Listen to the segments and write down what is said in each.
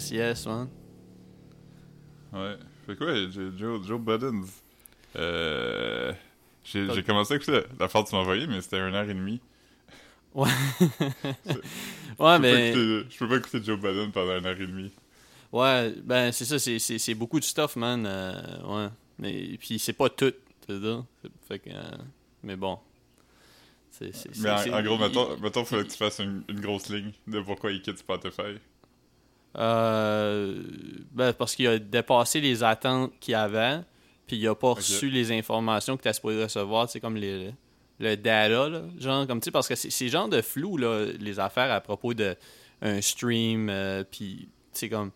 Yes, yes, man. Ouais. Fait quoi, Joe, Joe Budden? Euh, j'ai commencé à écouter la, part que tu m'as envoyée, mais c'était une heure et demie. Ouais. ouais, mais. je peux pas écouter Joe Budden pendant une heure et demie. Ouais, ben c'est ça, c'est beaucoup de stuff, man. Euh, ouais. Mais puis c'est pas tout, tu sais. Fait que. Euh, mais bon. c'est mais en, gros, mettons, mettons faut que tu fasses une, grosse ligne de pourquoi il quitte Spotify. Euh, ben parce qu'il a dépassé les attentes qu'il avait, puis il a pas reçu les informations que tu as supposé recevoir, c'est comme les, le data, là, genre, comme tu sais, parce que c'est genre de flou, là, les affaires à propos de un stream, euh, puis c'est comme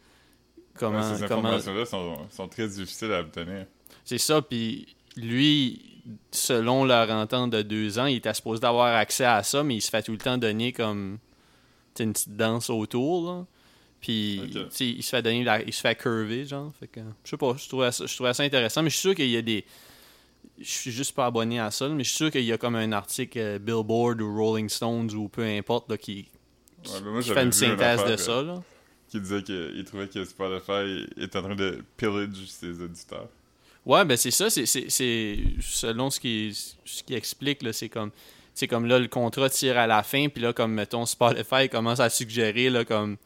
Comment, ces informations-là sont, très difficiles à obtenir. C'est ça, puis lui, selon leur entente de deux ans, il était supposé d'avoir accès à ça, mais il se fait tout le temps donner comme une petite danse autour. Là. Puis il se fait donner il se fait curver, genre. Fait que, je sais pas, je trouvais, ça, je trouvais ça intéressant, mais je suis sûr qu'il y a des. Je suis juste pas abonné à ça, mais je suis sûr qu'il y a comme un article euh, Billboard ou Rolling Stones ou peu importe là, qui, fait une synthèse de ça. Là qui disait qu'il trouvait que Spotify est en train de pillage ses auditeurs. Ouais, ben c'est ça, c'est selon ce qui ce qui explique là, c'est comme c'est comme là le contrat tire à la fin puis là comme mettons Spotify commence à suggérer là comme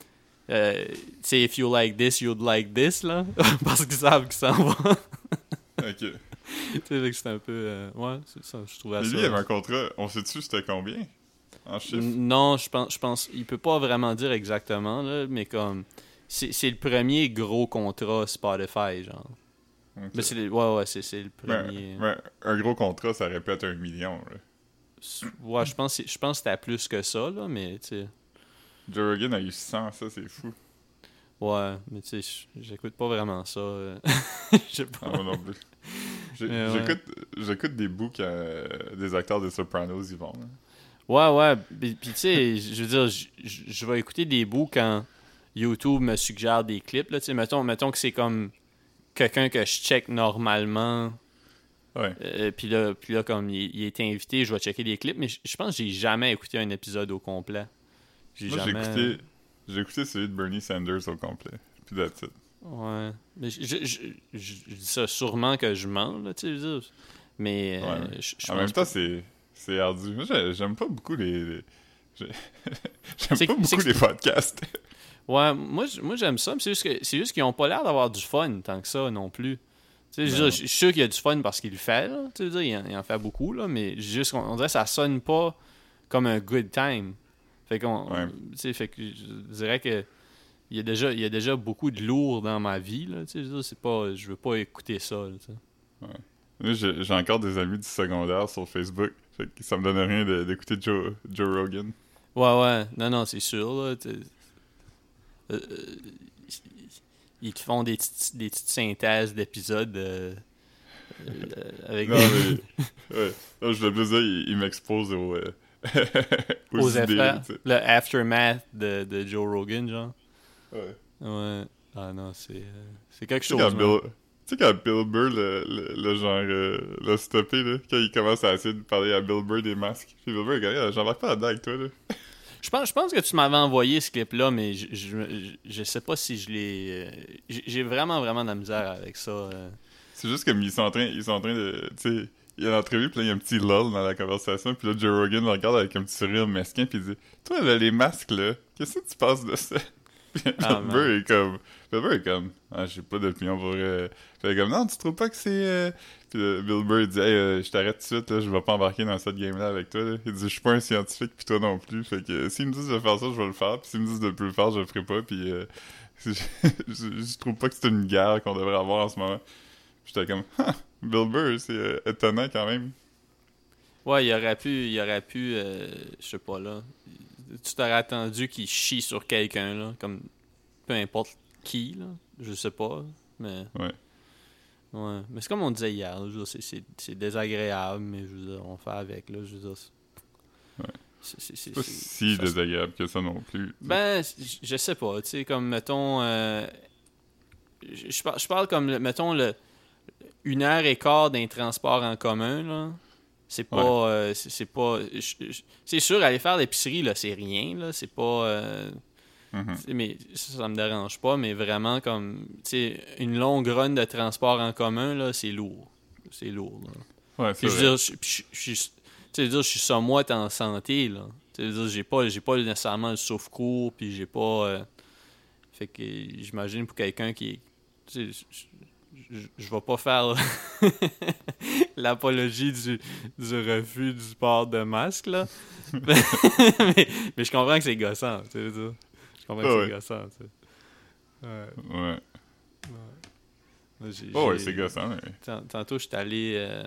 euh, sais if you like this you'd like this là parce qu'ils savent qu'ils s'en vont. OK. tu sais c'est un peu euh, ouais, c'est ça, je trouvais ça. Lui, il avait un contrat, on sait-tu c'était combien non, je pense, je pense, il peut pas vraiment dire exactement, là, mais comme, c'est le premier gros contrat Spotify, genre. Mais c'est ouais, ouais, c'est le premier. un gros contrat, ça répète un million, Ouais, je pense, je pense que c'était plus que ça, là, mais tu sais. Joe Rogan a eu 100, ça, c'est fou. Ouais, mais tu sais, j'écoute pas vraiment ça. Euh. Je sais pas. Moi non plus. J'écoute des boucs des acteurs des Sopranos, ils vont. Ouais, ouais. Puis, tu sais, je veux dire, je vais écouter des bouts quand YouTube me suggère des clips. Là, mettons, mettons que c'est comme quelqu'un que je check normalement. Ouais. Euh, puis, là, puis là, comme il, il était invité, je vais checker des clips. Mais je, pense que j'ai jamais écouté un épisode au complet. J'ai jamais... écouté, j'ai écouté celui de Bernie Sanders au complet. Puis that's it. Ouais. Mais je, je, je, dis ça sûrement que je mens, là, tu sais. Mais. Euh, en même temps, c'est c'est ardu. Moi, j'aime pas beaucoup les. J'aime pas beaucoup les podcasts. ouais, moi, moi j'aime ça, mais c'est juste, juste qu'ils ont pas l'air d'avoir du fun tant que ça non plus. Je suis sûr qu'il y a du fun parce qu'il le fait, là, tu sais, il, en, fait beaucoup, là, mais juste, on, dirait que ça sonne pas comme un good time. Fait qu'on, fait que je dirais que il y a déjà, il y a déjà beaucoup de lourd dans ma vie, là, c'est pas, je veux pas écouter ça, ouais. J'ai encore des amis du secondaire sur Facebook ça me donne rien d'écouter Joe, Joe Rogan. Ouais, ouais. Non, non, c'est sûr. Là. Euh, euh, ils te font des, petites, des petites synthèses d'épisodes euh, avec non, mais, ouais. non, je veux plus dire, il, m'expose aux, aux, effets. Le aftermath de, de Joe Rogan, genre. Ouais. Ouais. Ah non, c'est c'est quelque chose. Tu sais, quand Bill Burr, le, le, genre, euh, l'a stoppé, là, quand il commence à essayer de parler à Bill Burr des masques. Puis Bill Burr, regarde, j'embarque pas là-dedans avec toi, là. Je pense, je pense que tu m'avais envoyé ce clip-là, mais je, je, je, sais pas si je l'ai. Euh, j'ai vraiment, vraiment de la misère avec ça. Euh. C'est juste comme ils sont en train, ils sont en train de. Tu sais, il y a l'entrevue, puis là, il y a un petit lull dans la conversation, puis là, Joe Rogan le regarde avec un petit sourire mesquin, puis il dit Toi, là, les masques, là, qu'est-ce que tu penses de ça Bill ah, Burr est comme. Bill Burr est comme. Ah, j'ai pas d'opinion pour. Euh... Fait comme, non, tu trouves pas que c'est. Euh... Puis euh, Bill Burr dit, hey, euh, je t'arrête tout de suite, là, je vais pas embarquer dans cette game-là avec toi. Là. Il dit, je suis pas un scientifique, puis toi non plus. Fait que s'ils me disent de faire ça, je vais le faire. Puis s'ils me disent de plus le faire, je le ferai pas. Puis euh, je, je, trouve pas que c'est une guerre qu'on devrait avoir en ce moment. J'étais comme, ah, Bill Burr, c'est étonnant quand même. Ouais, il aurait pu, il aurait pu, je sais pas là. Tu t'aurais attendu qu'il chie sur quelqu'un là, comme peu importe qui là, je sais pas, mais. Ouais. Ouais. Mais c'est comme on disait hier, c'est désagréable, mais je veux dire, on fait avec, là, je veux dire. Ouais. C'est pas si désagréable que ça non plus. Ben, je sais pas, tu sais, comme, mettons, euh, je, je, parle comme, mettons, le, une heure et quart d'un transport en commun, là. C'est pas, euh, c'est pas, c'est sûr, aller faire l'épicerie, là, c'est rien, là, c'est pas... Euh, Mhm. Mais ça, ça me dérange pas, mais vraiment comme tu une longue run de transport en commun, là, c'est lourd. C'est lourd. là. Ouais, Puis je veux dire, je, puis je- je suis- tu sais, je veux dire, je suis somewhat en santé, là. Tu veux dire, j'ai pas, j'ai pas nécessairement le souffle-court, puis j'ai pas... euh, fait que j'imagine pour quelqu'un qui... Je, je, je vais pas faire l'apologie du, du refus du port de masque, là. mais, mais je comprends que c'est gossant, tu sais, je. Je comprends que c'est ouais. gossant, tu sais. Ouais. Ouais. Oh, ouais, j'ai- c'est gossant, Tantôt, j'étais allé. euh,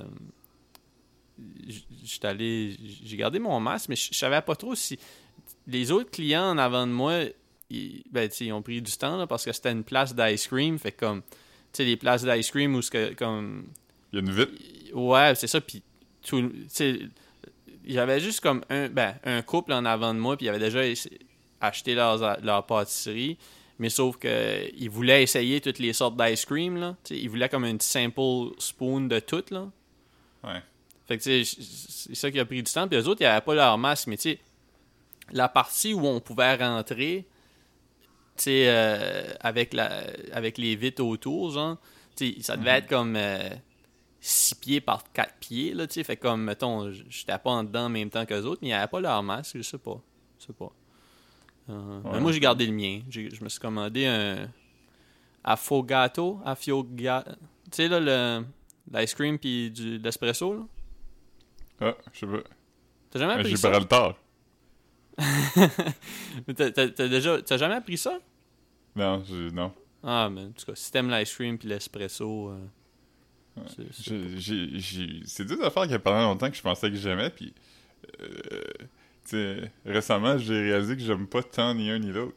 j- j'étais allé. J'ai gardé mon masque, mais je je savais pas trop si. Les autres clients en avant de moi, ils, ben, ils ont pris du temps là, parce que c'était une place d'ice cream. Fait que comme. Tu sais, les places d'ice cream où ce que, comme. Il y a une vitre. Ouais, c'est ça. Puis, tout, tu sais, j'avais juste comme un, ben, un couple en avant de moi, puis ils avaient déjà acheté leur pâtisserie. Mais sauf que ils voulaient essayer toutes les sortes d'ice cream, là. Tu sais, ils voulaient comme un petit simple spoon de tout, là. Ouais. Fait que, tu sais, c'est ça qui a pris du temps. Puis les autres, ils n'avaient pas leur masque, mais tu sais, la partie où on pouvait rentrer, tu sais, euh, avec, la, avec les vitres autour, genre, tu sais, ça devait être comme 6 pieds par 4 pieds, là, tu sais. Fait que comme, mettons, j'étais pas en dedans en même temps qu'eux autres, mais ils n'avaient pas leur masque, je sais pas. Je sais pas. Euh, Mais Ouais. moi, j'ai gardé le mien. Je me suis commandé un affogato, affiogato. Tu sais, là, le l'ice cream puis du l'espresso, là. Ah, je sais pas. T'as jamais appris ça? Gibraltar. Mais t'as, t'as- t'as déjà, t'as jamais appris ça? Non, non. Ah, mais en tout cas, si t'aimes l'ice cream puis l'espresso, euh, c'est- c'est- J'ai- j'ai- j'ai- C'est deux affaires qui pendant longtemps que je pensais que j'aimais, puis... euh, récemment, j'ai réalisé que j'aime pas tant ni un ni l'autre.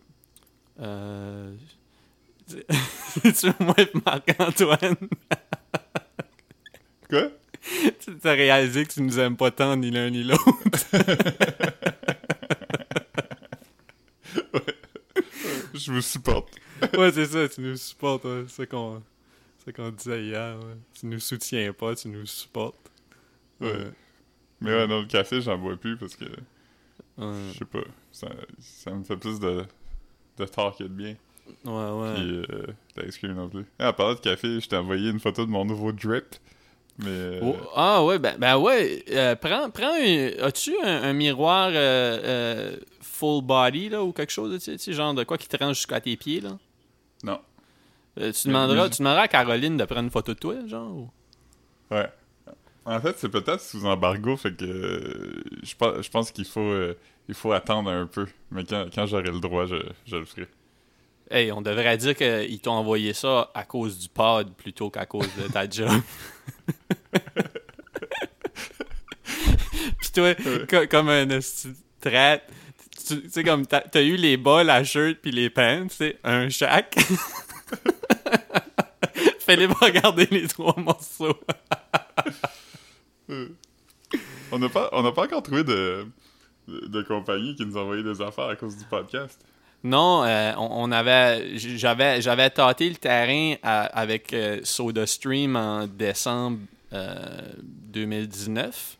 euh, tu moi Marc-Antoine, Quoi? t'as réalisé que tu nous aimes pas tant ni l'un ni l'autre. Je vous supporte. ouais, c'est ça, tu nous supportes, ouais, c'est ça qu'on, c'est qu'on disait hier. ouais. Tu nous soutiens pas, tu nous supportes. Ouais. Mais ouais, non, le café, j'en bois plus parce que, Ouais, je sais pas, ça, ça me fait plus de, de tort que de bien. ouais. ouais. Puis, euh, d'ice cream non plus. Ah, parler de café, je t'ai envoyé une photo de mon nouveau drip. Mais. euh, Oh, ah ouais, ben, ben ouais. euh, prends, prends un, as-tu un, un miroir euh, euh, full body là ou quelque chose, tu sais, genre de quoi qui te range jusqu'à tes pieds là? Non. Tu, demanderas, tu demanderas à Caroline de prendre une photo de toi, genre? ou- Ouais. En fait, c'est peut-être sous embargo, fait que je pense, je pense qu'il faut, il faut attendre un peu. Mais quand, quand j'aurai le droit, je, je le ferai. Hey, on devrait dire qu'ils t'ont envoyé ça à cause du pod plutôt qu'à cause de ta job. Puis toi, co- comme un traite, tu sais, comme t'as eu les bas, la shirt puis les pants, tu sais, un chaque. Fallait pas regarder les trois morceaux. On n'a pas, on pas encore trouvé de, de, de compagnie qui nous a envoyé des affaires à cause du podcast. Non, euh, on, on avait, j'avais, j'avais tâté le terrain à- avec euh, SodaStream en décembre euh, 2019.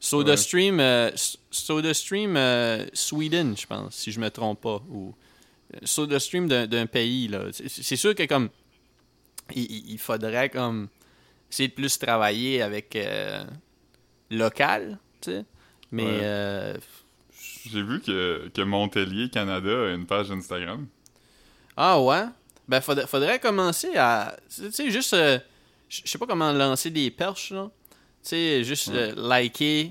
SodaStream, euh, S- SodaStream euh, Sweden, je pense, si je me trompe pas, ou euh, SodaStream d'un, pays là. C'est, sûr que comme il, il- il faudrait comme essayer de plus travailler avec euh, local, tu sais. Mais Ouais. euh, J'ai vu que, que Montpellier, Canada, a une page Instagram. Ah ouais? Ben, faudrait, faudrait commencer à. Tu sais, juste. euh, Je sais pas comment lancer des perches, là. Tu sais, juste euh, liker,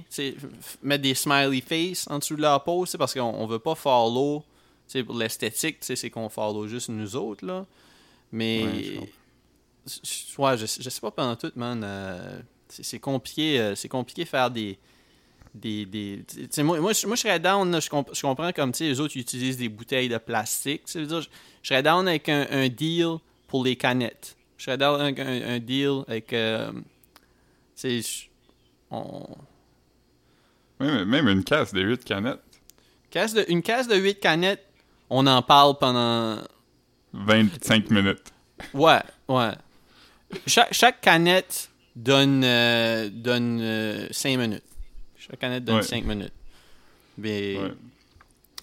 mettre des smiley face en dessous de leur post, parce qu'on on veut pas follow, tu sais, pour l'esthétique, tu sais, c'est qu'on follow juste nous autres, là. Mais. Ouais, je ouais, je, sais- je sais pas pendant tout, man. euh, c'est compliqué, euh, c'est compliqué faire des. Des, des, moi, moi, je moi, je serais down, là, je, comp- je comprends comme tu sais, les autres utilisent des bouteilles de plastique. je je, je serais down avec un, un deal pour les canettes. Je serais avec un, un deal avec. euh, tu sais, je- on- Même, même une casse de 8 canettes. casse de, une caisse de 8 canettes, on en parle pendant 25 minutes. Ouais, ouais. Chaque, chaque canette donne, euh, donne 5 minutes. Chaque canette donne Ouais. 5 minutes. Mais Ouais.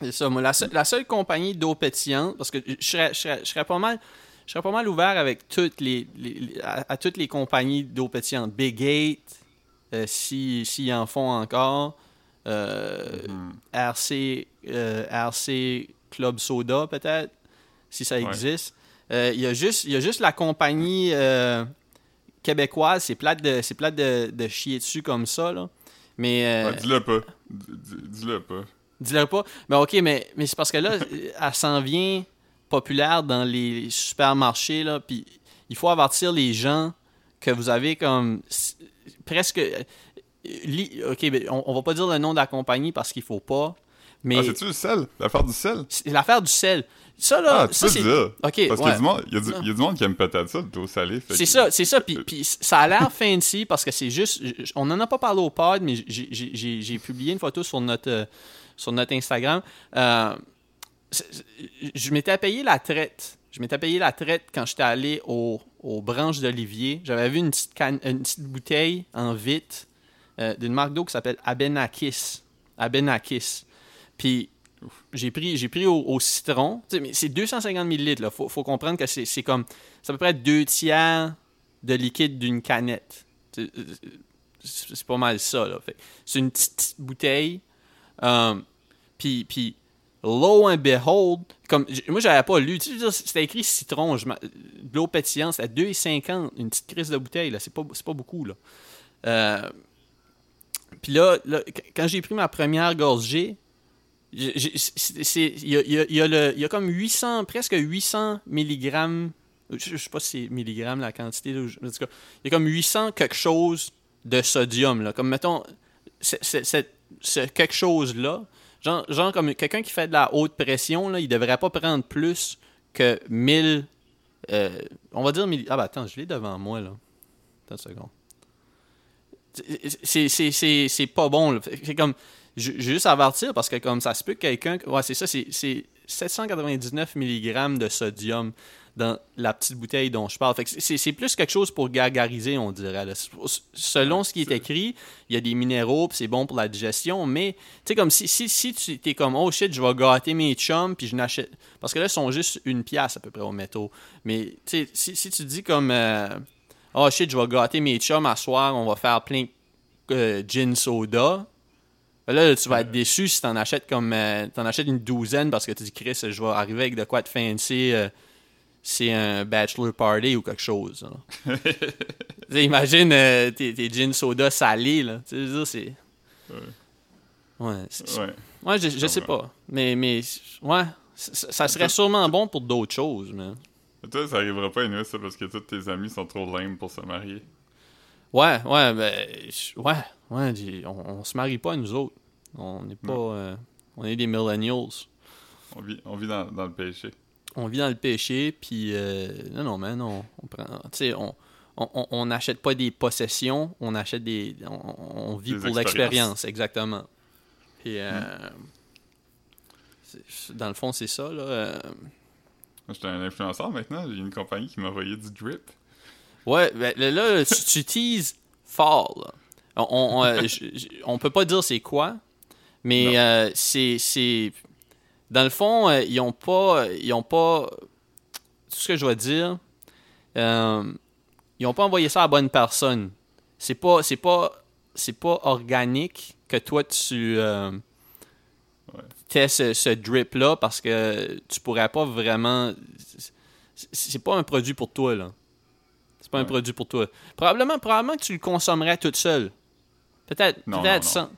C'est ça, moi, la, seule- la seule compagnie d'eau pétillante, parce que je serais, je serais- je serais pas mal. Je serais pas mal ouvert avec toutes les, à, à toutes les compagnies d'eau pétillante. Big Eight, euh, si- s'ils en font encore. euh, Mhm. RC, euh, RC Club Soda, peut-être, si ça existe. Euh, Il y, a juste- y a juste la compagnie québécoise. C'est plate, de, c'est plate de, de chier dessus comme ça, là. Mais. Ouais, dis-le pas. Dis- dis- Dis-le pas. Dis-le pas. Mais ok, mais, mais c'est parce que là, elle s'en vient populaire dans les supermarchés, là, puis il faut avertir les gens que vous avez comme presque... euh, Ok, mais on, on va pas dire le nom de la compagnie parce qu'il faut pas, mais Ah, c'est-tu le sel? L'affaire du sel? c'est l'affaire du sel. Ça, là, Ah, tu ça, peux dire. Parce ouais. qu'il y y a du, Non. il y a du monde qui aime peut-être ça, le dos salé. fait C'est que- ça, c'est ça. Puis, puis ça a l'air fancy parce que c'est juste. On n'en a pas parlé au pod, mais j'ai- j'ai j'ai- j'ai publié une photo sur notre, euh, sur notre Instagram. Euh, je m'étais payé la traite. Je m'étais payé la traite quand j'étais allé au- aux branches d'Olivier. J'avais vu une petite, une petite bouteille en vitre euh, d'une marque d'eau qui s'appelle Abenakis. Abenakis. Puis j'ai pris, j'ai pris au, citron. C'est 250 ml. Il faut, faut comprendre que c'est c'est comme. C'est à peu près deux tiers de liquide d'une canette. C'est pas mal ça. C'est une petite, bouteille. Um, puis, puis, lo and behold, comme, moi, j'avais pas lu. Tu sais, C'était écrit citron. de l'eau pétillante, c'est à 2,50. Une petite crise de bouteille. là. C'est pas, pas beaucoup. là. Euh, puis là, là, qu- quand j'ai pris ma première gorgée, il y a, comme 800, presque 800 milligrammes. Je, je sais pas si c'est milligrammes la quantité. il y a comme 800 quelque chose de sodium. Là. Comme mettons, c'est- ce quelque chose-là, genre, comme quelqu'un qui fait de la haute pression, là, il devrait pas prendre plus que 1000. euh, on va dire 1000. Ah, bah attends, je l'ai devant moi. là. Attends une seconde. C'est- pas bon. C'est comme. Je juste avertir parce que comme ça se peut que quelqu'un. Ouais, c'est ça, c'est 799 mg de sodium dans la petite bouteille dont je parle. Fait que c'est- plus quelque chose pour gargariser, on dirait. là. Selon ce qui est écrit, il y a des minéraux, puis c'est bon pour la digestion, mais tu sais, comme si, si, si tu es comme, oh shit, je vais gâter mes chums, puis je n'achète. Parce que là, ils sont juste une pièce à peu près au métaux. Mais tu sais, si, si tu dis comme, euh, oh shit, je vais gâter mes chums à soir, on va faire plein de euh, gin soda. Ben Là, tu vas être déçu si t'en achètes comme euh, t'en achètes une douzaine parce que tu dis Chris, je vais arriver avec de quoi de fancy. C'est un bachelor party ou quelque chose. imagine euh, tes, tes gin soda salés là. Tu sais, je veux dire, c'est. Ouais. Ouais. Ouais, je, je sais pas. Mais, mais ouais, ça, serait sûrement bon pour d'autres choses, mais. Toi, ça arrivera pas à nous, ça, parce que tous tes amis sont trop lame pour se marier. Ouais, ouais, ben, ouais, ouais, on, on se marie pas nous autres. On n'est pas, euh, on est des millennials. On vit, on vit dans, dans le péché. On vit dans le péché, puis euh, non, non, mais non, on prend, tu sais, on, on, n'achète pas des possessions, on achète des, on, vit Des pour l'expérience, exactement. Puis, euh, c'est- dans le fond, c'est ça là. euh, j'étais un influenceur maintenant, j'ai une compagnie qui m'a envoyé du drip. Ouais, ben, là, là, tu, tu teases fort. Là. On, on, euh, j- j- on peut pas dire c'est quoi, mais euh, c'est. Dans le fond, euh, ils ont pas. Ils ont pas. Tout ce que je dois dire, euh, ils ont pas envoyé ça à la bonne personne. C'est pas. C'est pas. C'est pas organique que toi tu. euh, Ouais. ce, ce drip-là parce que tu pourrais pas vraiment. c'est- pas un produit pour toi, là. C'est pas un produit pour toi. Probablement, probablement que tu le consommerais toute seule. Peut-être. Non, Peut-être non, sans.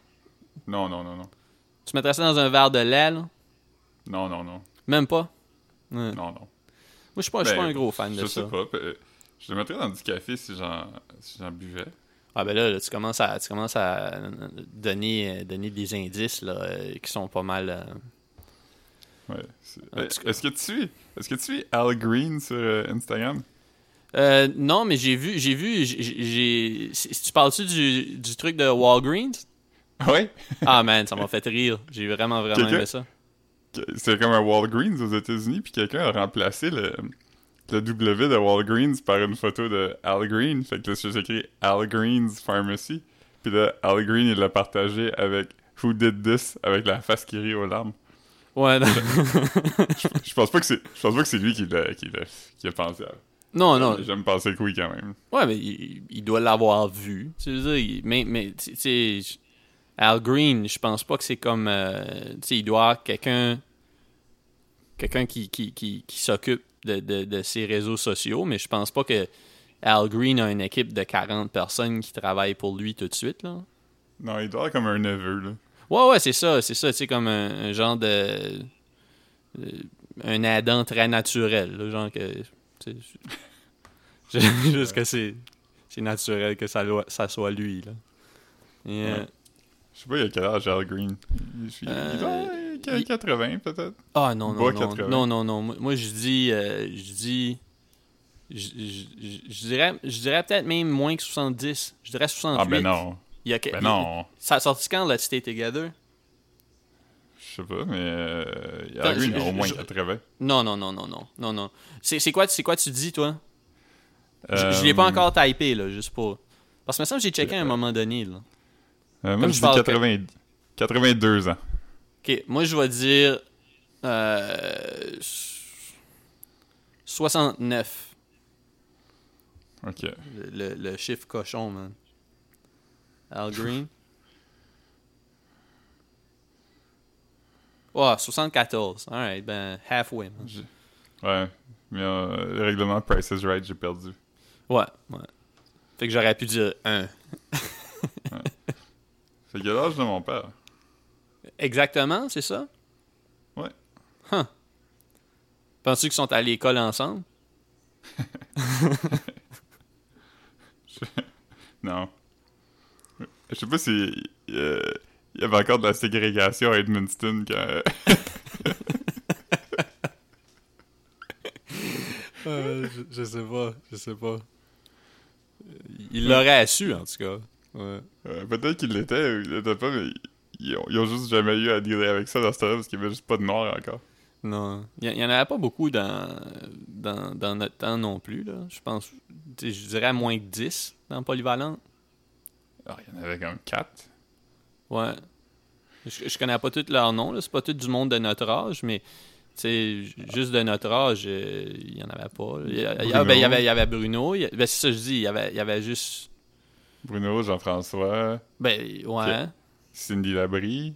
Non, non, non, non. Tu mettrais ça dans un verre de lait, là? Non, non, non. Même pas? Ouais. Moi, Non, non. je suis pas, je suis Ben, pas un gros fan de Je ça. sais pas. euh, Je le mettrais dans du café si j'en si buvais. Ah, ben là, là, tu, commences à, tu commences à donner, euh, donner des indices là, euh, qui sont pas mal. euh, Ouais. c'est- En tout cas. Est-ce que tu suis Est-ce que tu suis Al Green sur euh, Instagram? Euh, non, mais j'ai vu, j'ai vu, j'ai, tu parles-tu du, du truc de Walgreens? Ouais. Ah man, ça m'a fait rire. J'ai vraiment, vraiment aimé ça. C'est comme un Walgreens aux États-Unis, puis quelqu'un a remplacé le, le W de Walgreens par une photo de Al Green. Fait que là, c'est écrit Al Green's Pharmacy. Puis là, Al Green, il l'a partagé avec Who Did This avec la face qui rit aux larmes. Ouais, non. je, je pense pas que c'est je pense pas que c'est lui qui l'a qui, l'a- qui a pensé à non, non. J'aime penser que oui quand même. Ouais, mais il, il doit l'avoir vu. Tu veux dire, mais, mais tu sais, Al Green, je pense pas que c'est comme. euh, tu sais, il doit avoir quelqu'un. Quelqu'un qui, qui, qui, qui s'occupe de, de, de ses réseaux sociaux, mais je pense pas que Al Green a une équipe de 40 personnes qui travaillent pour lui tout de suite, là. Non, il doit avoir comme un neveu là. Ouais, ouais, c'est ça, c'est ça, tu sais, comme un, un genre de. de- un Adam très naturel, là, genre que. Juste que c'est. C'est naturel que ça, ça soit lui, là. Et, euh. Je sais pas il a quel âge Al Green? Il, il Euh, il- 80 peut-être. Ah non, non, non, 80. non, non, non. Moi, je dis, euh, je dis, je, je- je- je dirais, je dirais peut-être même moins que 70. Je dirais 68. Ah ben non. Il y a, Ben il a- non. ça a sorti quand, Let's Stay Together? Je sais pas, mais euh, Al Green a au moins je- 80. Non, non, non, non, non, non, non. C'est quoi, quoi tu dis, toi? Je, je Euh, l'ai pas encore typé, là, juste pour... Parce que me semble que j'ai checké à un moment donné, là. Euh, moi Comme je dis parle 80 82 ans. OK, moi, je vais dire... Euh, 69. OK. Le, le- le chiffre cochon, man. Al Green. Ouais, 74. Alright, ben, halfway, man. Je- Ouais, mais euh, le règlement Price is Right, j'ai perdu. Ouais, ouais. Fait que j'aurais pu dire 1. C'est quel âge de mon père? Exactement, c'est ça? Ouais. Huh. Penses-tu qu'ils sont à l'école ensemble? Non. Je sais pas si euh, il y avait encore de la ségrégation à Edmundston quand. je, je sais pas, je sais pas. Il l'aurait su, en tout cas. Ouais. Euh, Peut-être qu'il l'était ou il l'était pas, mais ils ont, ils ont juste jamais eu à dealer avec ça dans ce temps-là parce qu'il y avait juste pas de noir encore. Non. Il n'y en avait pas beaucoup dans, dans, dans notre temps non plus, là. Je pense, je dirais à moins que 10 dans Polyvalente. Ah, il y en avait comme quatre. Ouais. Je, je connais pas tous leurs noms, là. C'est pas tout du monde de notre âge, mais, sais, juste de notre âge, euh, il y en avait pas. Il y, ben, avait, il y avait Bruno. il ben, c'est ça que je dis. Il y avait, il y avait juste. Bruno, Jean-François, Ben, ouais. Cindy Labrie,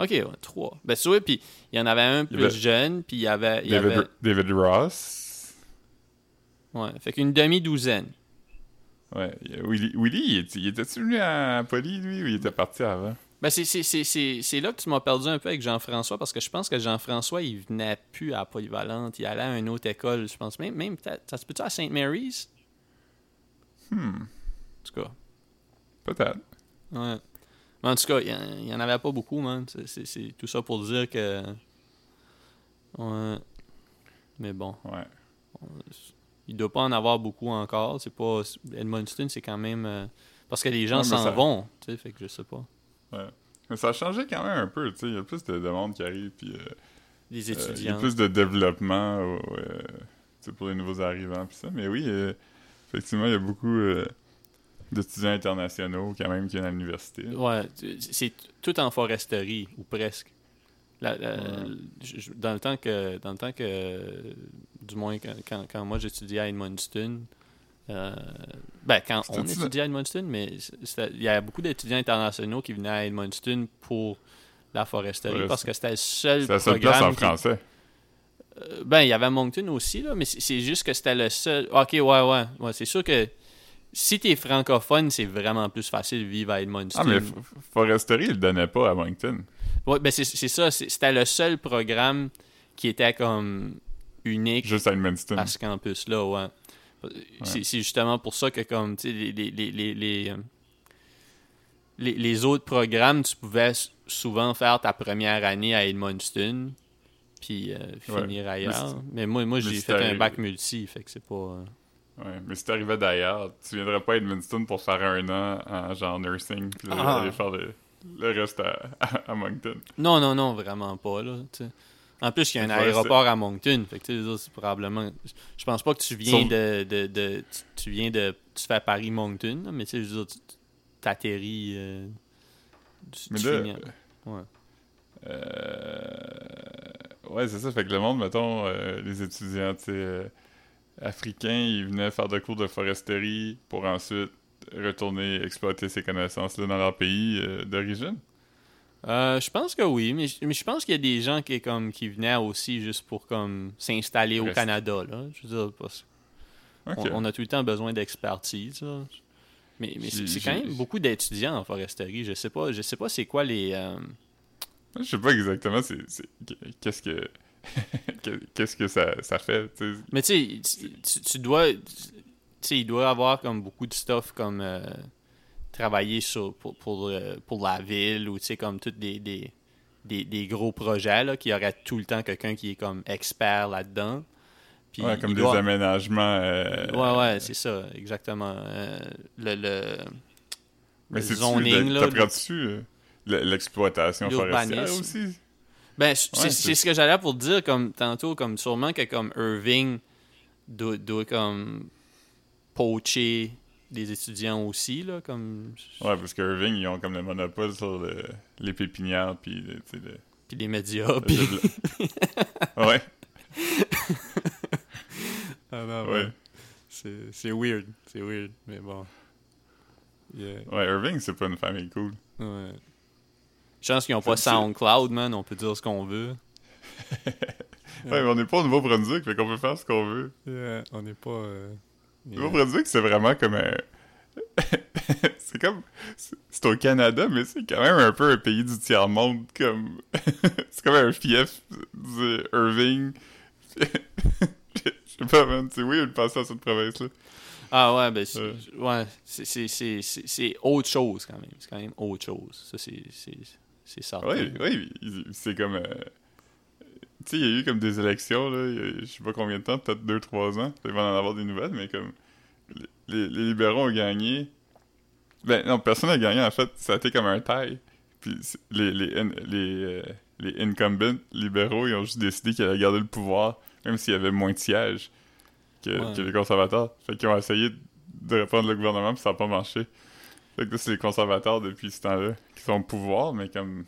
Ok, ouais, trois. Ben, vrai, puis il y en avait un plus avait- jeune, puis il y avait. Il David, avait David Ross. ouais, fait qu'une demi-douzaine. Ouais. Willy, Willy il, était- il était-tu venu à Poly, lui, ou il était parti avant? Ben, c'est, c'est, c'est, c'est, c'est là que tu m'as perdu un peu avec Jean-François, parce que je pense que Jean-François, il venait plus à Polyvalente, il allait à une autre école, je pense. Même, même peut-être, ça se peut-tu à St. Mary's? Hmm, En tout cas, peut-être. ouais. Mais en tout cas, il y en- avait pas beaucoup, man. C'est, tout ça pour dire que... Ouais. Mais bon, Ouais. il doit pas en avoir beaucoup encore. C'est pas... Edmundston, c'est quand même... euh, Parce que les gens Ouais, s'en ça- vont, tu sais, fait que je sais pas. Mais ça a changé quand même un peu, tu sais. Il y a plus de, de monde qui arrive, puis euh, Les euh, il y a étudiants. plus de développement euh, euh, tu sais, pour les nouveaux arrivants, puis ça. Mais oui, effectivement, il y a beaucoup d'étudiants internationaux quand même qui viennent à l'université. Ouais, c'est tout en foresterie, ou presque. La- la- Ouais. je- je- dans le temps que, dans le temps que, du moins quand, quand, quand moi j'étudiais à Edmundston, euh, ben quand on étudiait à Edmundston, mais il y avait beaucoup d'étudiants internationaux qui venaient à Edmundston pour la foresterie parce que c'était le seul la seule place en qui- français. euh, ben, il y avait Moncton aussi, là, mais c'est c'est juste que c'était le seul. Ok, ouais, ouais. ouais c'est sûr que si t'es francophone, c'est vraiment plus facile de vivre à Edmundston. Ah, mais F- Foresterie, il le donnait pas à Moncton. Ouais, ben c'est ça. C'était le seul programme qui était comme unique Juste à Edmundston. à ce campus-là, ouais. C'est c'est justement pour ça que comme tu sais, les, les, les, les, les, euh, les- les autres programmes, tu pouvais souvent faire ta première année à Edmundston puis euh, Ouais. finir ailleurs. Mais moi, moi j'ai fait un bac multi, fait que c'est pas... euh, Ouais, mais si t'arrivais d'ailleurs, tu viendrais pas à Edmundston pour faire un an en genre nursing, puis Ah. aller faire le, le reste à, à, à Moncton. Non, non, non, vraiment pas, là, tu sais. En plus, il y a un Ouais, aéroport à Moncton, fait que c'est probablement... Je pense pas que tu viens Sauf- de, de, de... tu- Tu viens de... Tu fais Paris-Moncton, là, mais tu sais, je veux dire, tu t'atterris... euh, tu- Mais tu là, finis- Ouais. euh, ouais, c'est ça. Fait que le monde, mettons, euh, les étudiants, tu sais, africains, ils venaient faire des cours de foresterie pour ensuite retourner exploiter ces connaissances-là dans leur pays euh, d'origine. Euh, je pense que oui, mais, je- mais je pense qu'il y a des gens qui, comme, qui venaient aussi juste pour comme s'installer au Canada. Là. Je veux dire, parce Ok. on, on a tout le temps besoin d'expertise. là. Mais, mais c'est quand même beaucoup d'étudiants en foresterie. Je sais pas, je sais pas c'est quoi les. euh, Je sais pas exactement c'est- qu'est-ce que qu'est-ce que ça, ça fait. Mais tu sais, tu- dois. Tu sais, il doit avoir comme beaucoup de stuff comme euh, travailler sur pour, pour, euh, pour la ville ou tu sais comme tous des, des, des, des gros projets là, qui aurait tout le temps quelqu'un qui est comme expert là-dedans. Puis Ouais, comme des doit- aménagements. euh, Ouais, ouais, c'est ça, exactement. Euh, le, le, Mais le c'est zoning, là, T'apprends-tu l'exploitation forestière aussi? Ben, c'est Ouais, ce que j'allais pour dire comme tantôt, comme sûrement que comme Irving doit, doit comme poacher des étudiants aussi, là, comme Ouais, parce que Irving, ils ont comme le monopole sur le- les pépinières, puis le- le- puis les médias, puis... ouais, Ah non, ouais. C'est c'est weird, c'est weird, mais bon. Yeah. Ouais, Irving, c'est pas une famille cool. Ouais. Chance qu'ils ont pas SoundCloud, man, on peut dire ce qu'on veut. Ouais, mais on n'est pas au Nouveau-Brunswick, fait qu'on peut faire ce qu'on veut. Yeah, on n'est pas... euh, yeah. Nouveau-Brunswick, c'est vraiment comme un. c'est comme. C'est au Canada, mais c'est quand même un peu un pays du tiers-monde. comme C'est comme un fief du Irving. Je sais pas, man. C'est weird de passer à cette province-là. Ah ouais, ben c'est Ouais. ouais, c'est- c'est- c'est c'est- c'est autre chose quand même. C'est quand même autre chose. Ça, c'est c'est- certain. Oui, oui, c'est comme. euh, Tu sais, il y a eu comme des élections, là, il y a- je sais pas combien de temps, peut-être 2-3 ans. Il va en avoir des nouvelles, mais comme. Les, les libéraux ont gagné. Ben non, personne n'a gagné, en fait. Ça a été comme un taille. Puis les, les, les, euh, les incumbents libéraux, ils ont juste décidé qu'ils allaient garder le pouvoir, même s'il y avait moins de sièges que, Ouais. que les conservateurs. Fait qu'ils ont essayé de reprendre le gouvernement, puis ça n'a pas marché. Fait que c'est les conservateurs depuis ce temps-là qui sont au pouvoir, mais comme.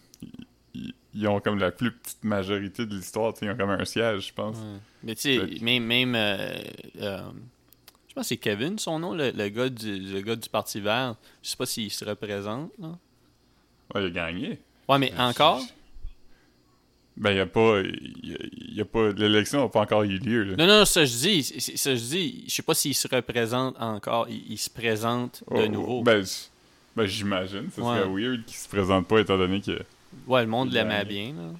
Ils, ont comme la plus petite majorité de l'histoire, ils ont comme un siège, je pense. Ouais. Mais tu sais, que- même, même euh, euh, je pense que c'est Kevin son nom, le, le gars du, le gars du Parti vert. Je sais pas s'il se représente. Là. Ouais, il a gagné. Ouais, mais encore? Ben, il y a pas. Y a, il y a pas. L'élection n'a pas encore eu lieu, là. Non, non, ça je dis. Ça je dis. Je sais pas s'il se représente encore. Il, il se présente de Oh, nouveau. Ben, ben, j'imagine. Ça serait Ouais. weird qu'il se présente pas étant donné que. ouais, le monde l'aimait bien. Là.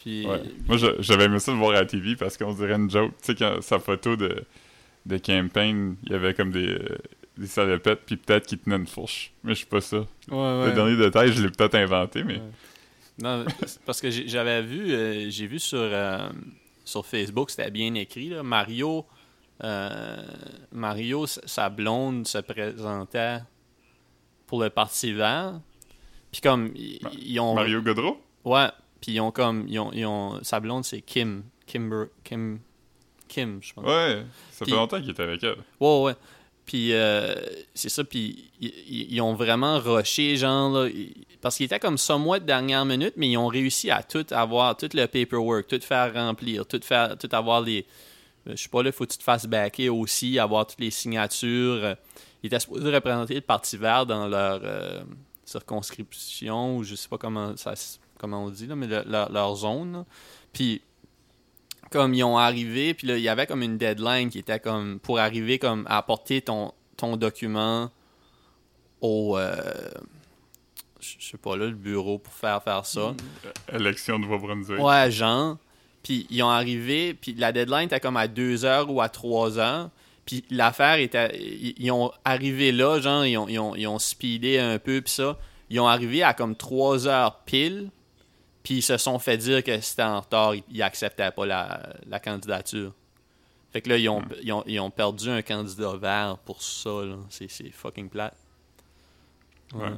Puis, Ouais. Moi, j'avais aimé ça le voir à la TV parce qu'on dirait une joke. Tu sais, quand sa photo de, de campaign, il y avait comme des, euh, des salopettes, puis peut-être qu'il tenait une fourche. Mais je suis pas ça. Ouais, Le dernier détail, je l'ai peut-être inventé, mais. Ouais. Non, parce que j'ai- j'avais vu, euh, j'ai vu sur, euh, sur Facebook, c'était bien écrit, là, Mario, euh, Mario, sa blonde se présentait pour le Parti vert. Puis comme, ils, Ma- ils ont... Mario Godreau? Ouais, puis ils ont comme, ils ont, ils ont- sa blonde c'est Kim, Kimber, Kim, Kim, je pense. Ouais, ça fait longtemps qu'il était avec elle. Ouais, ouais. Puis euh, c'est ça, puis ils- ont vraiment rushé, genre, là, parce qu'il était comme somewhat de dernière minute, mais ils ont réussi à tout avoir, tout le paperwork, tout faire remplir, tout faire, tout avoir les... euh, Je sais pas, là, faut que tu te fasses backer aussi, avoir toutes les signatures. Ils étaient supposés représenter le Parti vert dans leur euh, circonscription, ou je sais pas comment, ça, comment on dit, là, mais le- leur, leur zone. là. Puis comme ils ont arrivé, puis là, il y avait comme une deadline qui était comme pour arriver comme à apporter ton, ton document au euh, je je sais pas là, le bureau pour faire faire ça. Élection de Nouveau-Brunswick. Ouais, genre. Puis ils ont arrivé, puis la deadline était comme à 2 heures ou à 3 heures. Puis l'affaire était. Ils, ont arrivé là, genre, ils ont, ils ont, ils ont speedé un peu, puis ça. Ils ont arrivé à comme 3 heures pile, puis ils se sont fait dire que c'était en retard, ils, ils acceptaient pas la, la candidature. Fait que là, ils ont, ils ont, ils ont perdu un candidat vert pour ça, là. C'est c'est fucking plate. Ouais.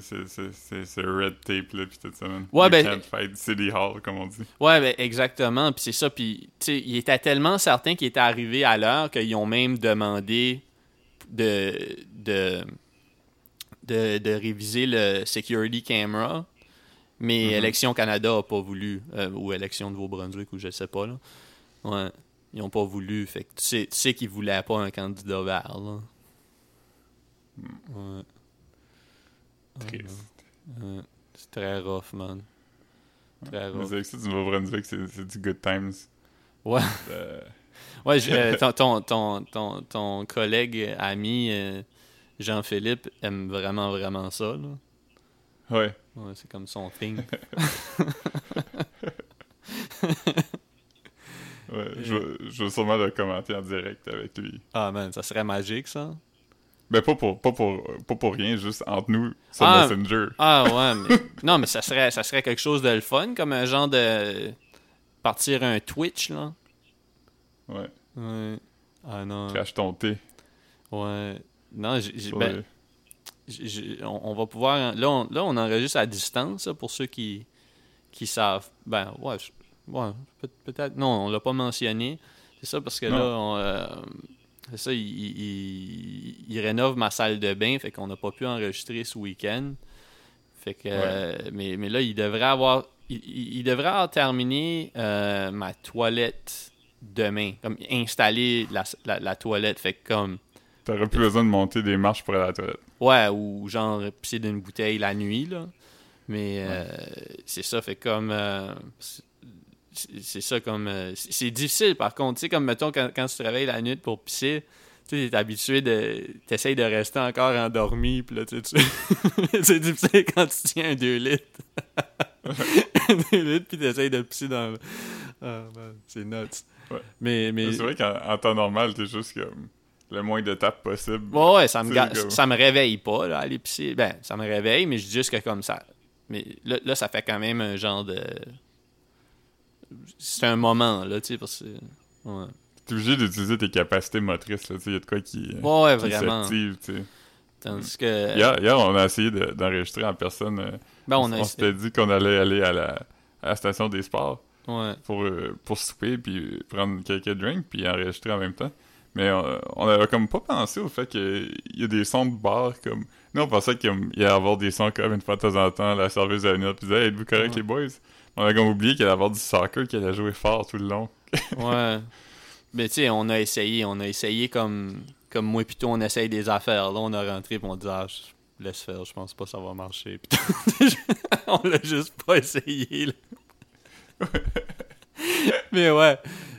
C'est- red tape, là, pis tout ça, man. Ouais, You ben- can't fight City Hall, comme on dit. Ouais, ben exactement. Puis c'est ça. Puis, tu sais, ils étaient tellement certains qu'ils étaient arrivés à l'heure qu'ils ont même demandé de, de, de, de réviser le security camera. Mais Mhm. Élection Canada a pas voulu, euh, ou Élection Nouveau-Brunswick, ou je sais pas, là. Ouais. Ils ont pas voulu. Fait que tu sais, tu sais qu'ils voulaient pas un candidat vert, là. Ouais. Triste. Ouais. C'est très rough, man. Très Mais rough. c'est avec ça du Nouveau-Brunswick, c'est c'est du good times. Ouais. Euh, Ouais, je- euh, ton, ton, ton, ton, ton collègue, ami, euh, Jean-Philippe, aime vraiment, vraiment ça, là. ouais. Ouais, c'est comme son thing. Ouais, je, je vais sûrement le commenter en direct avec lui. Ah, man, ça serait magique, ça. Ben, pas pour, pas pour, pas pour rien, juste entre nous, sur Ah. Messenger. Ah, ouais, mais... Non, mais ça serait, ça serait quelque chose de le fun, comme un genre de... Partir un Twitch, là. Ouais. Ouais. Ah, non. Crache ton thé. Ouais. Non, j'ai... ben, on, on va pouvoir... Là on, là, on enregistre à distance, ça, pour ceux qui, qui savent. Ben, ouais, ouais peut- peut-être... Non, on l'a pas mentionné. C'est ça, parce que Non. là, on, euh, ça, il, il, il rénove ma salle de bain, fait qu'on n'a pas pu enregistrer ce week-end. Fait que... euh, mais, mais là, il devrait avoir... Il, devrait avoir terminé euh, ma toilette demain. Comme installer la, la, la toilette. Fait que comme... T'aurais plus besoin de monter des marches pour aller à la toilette. Ouais, ou genre pisser d'une bouteille la nuit, là. Mais euh, c'est ça, fait comme. C'est- ça comme. euh, c'est difficile par contre. Tu sais, comme mettons, quand, quand tu te réveilles la nuit pour pisser, tu t'es habitué de. T'essayes de rester encore endormi, puis là, tu c'est difficile quand tu tiens un 2 litres. un 2 litres, puis t'essayes de pisser dans. le- Ah, c'est nuts. Ouais. Mais. mais... C'est vrai qu'en en temps normal, t'es juste comme le moins de tapes possible. Ouais, ouais, ça me, C'est ga- comme- ça me réveille pas, là, aller pisser. Ben, ça me réveille, mais je dis juste que comme ça. Mais là, là, ça fait quand même un genre de. C'est un moment, là, tu sais, parce que. Ouais, T'es obligé d'utiliser tes capacités motrices, là. Tu sais, y a de quoi qui, ouais, qui s'active, tu sais. Tandis que. Hier, hier, on a essayé de- d'enregistrer en personne. euh, ben, on on s'était dit qu'on allait aller à la, à la station des sports Ouais. pour, euh, pour souper, puis prendre quelques drinks, puis enregistrer en même temps. Mais euh, on avait comme pas pensé au fait qu'il y a des sons de bar comme... Nous, on pensait qu'il y allait avoir des sons comme une fois de temps en temps, la serveuse allait venir puis disait êtes-vous correct Ouais. les boys? On a comme oublié qu'il allait avoir du soccer, qu'il allait jouer fort tout le long. Ouais. Mais tu sais, on a essayé. On a essayé comme. Comme moi, plutôt, on essaye des affaires. Là, on a rentré, puis on dit, ah, laisse faire, je pense pas que ça va marcher. On l'a juste pas essayé, là. Mais ouais.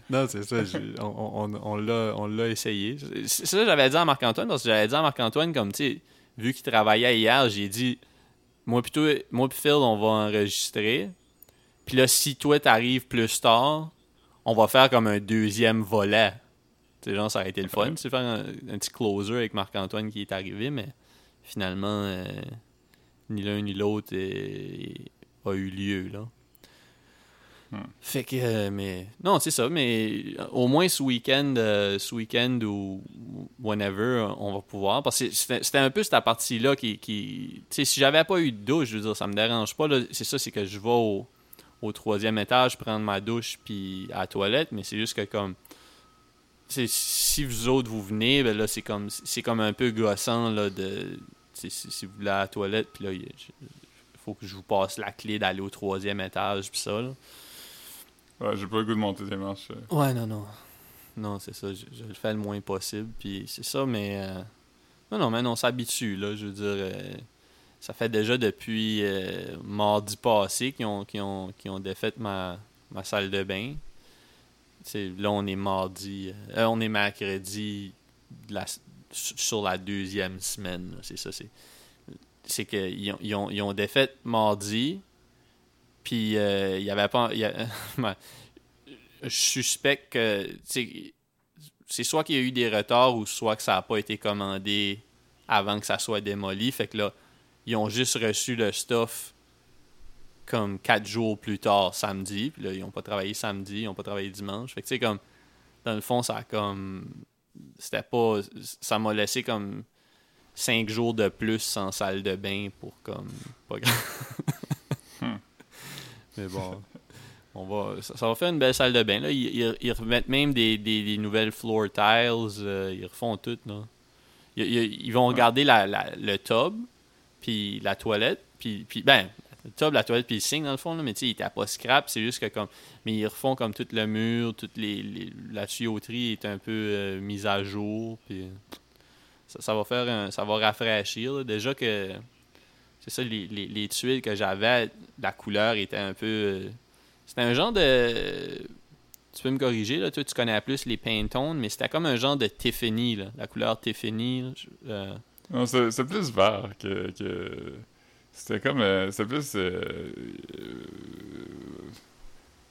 Non, c'est ça. On, on, on l'a, essayé. C'est ça que j'avais dit à Marc-Antoine, parce que j'avais dit à Marc-Antoine, comme, tu sais, vu qu'il travaillait hier, j'ai dit, moi, plutôt, moi Phil, on va enregistrer. Puis là, si toi, t'arrives plus tard, on va faire comme un deuxième volet. Tu sais, genre, ça aurait été le fun, tu sais, faire un, un petit closer avec Marc-Antoine qui est arrivé, mais finalement, euh, ni l'un ni l'autre euh, a eu lieu, là. Hmm. Fait que, euh, mais, non, c'est ça, mais au moins ce week-end, euh, ce week-end ou whenever, on va pouvoir, parce que c'était un peu cette partie-là qui, qui tu sais, si j'avais pas eu de douche, je veux dire, ça me dérange pas, c'est ça, c'est que je vais au, au troisième étage prendre ma douche puis à la toilette, mais c'est juste que comme c'est- si vous autres vous venez, ben là c'est comme c'est comme un peu gossant là de si, si vous voulez à la toilette puis là il il faut que je vous passe la clé d'aller au troisième étage puis ça là. Ouais, j'ai pas le goût de monter des marches. euh. Ouais non non. Non, c'est ça, je, je le fais le moins possible puis c'est ça mais euh, non non, mais on s'habitue là, je veux dire euh, ça fait déjà depuis euh, mardi passé qu'ils ont, ont, ont défait ma, ma salle de bain. Là, on est mardi. euh, on est mercredi sur la deuxième semaine. C'est ça. C'est, qu'ils ont, ils ont, ils ont défait mardi. Puis, euh, il y avait pas. je suspecte que. C'est soit qu'il y a eu des retards ou soit que ça n'a pas été commandé avant que ça soit démoli. Fait que là, ils ont juste reçu le stuff comme quatre jours plus tard, samedi. Puis là, ils n'ont pas travaillé samedi, ils n'ont pas travaillé dimanche. Fait que tu sais, comme, dans le fond, ça a comme. C'était pas. Ça m'a laissé comme cinq jours de plus sans salle de bain pour comme. Pas grave. Mais bon. On va, ça, ça va faire une belle salle de bain. Là. Ils, ils- ils remettent même des, des- des nouvelles floor tiles. euh, ils refont tout. Là. Ils, ils- ils vont garder la, la- le tub, puis la toilette, puis, puis ben, le la toilette puis le signe dans le fond, là, mais tu sais, il était pas scrap, c'est juste que comme. Mais ils refont comme tout le mur, toute les, les- la tuyauterie est un peu euh, mise à jour, puis ça, ça va faire un- ça va rafraîchir. là. Déjà que. C'est ça, les, les, les tuiles que j'avais, la couleur était un peu. euh, c'était un genre de. Tu peux me corriger, là, toi tu connais plus les Pantone, mais c'était comme un genre de Tiffany, là, la couleur Tiffany. là, je- euh, Non, c'est c'est plus vert que. que... C'était comme. euh, c'est plus. euh, euh,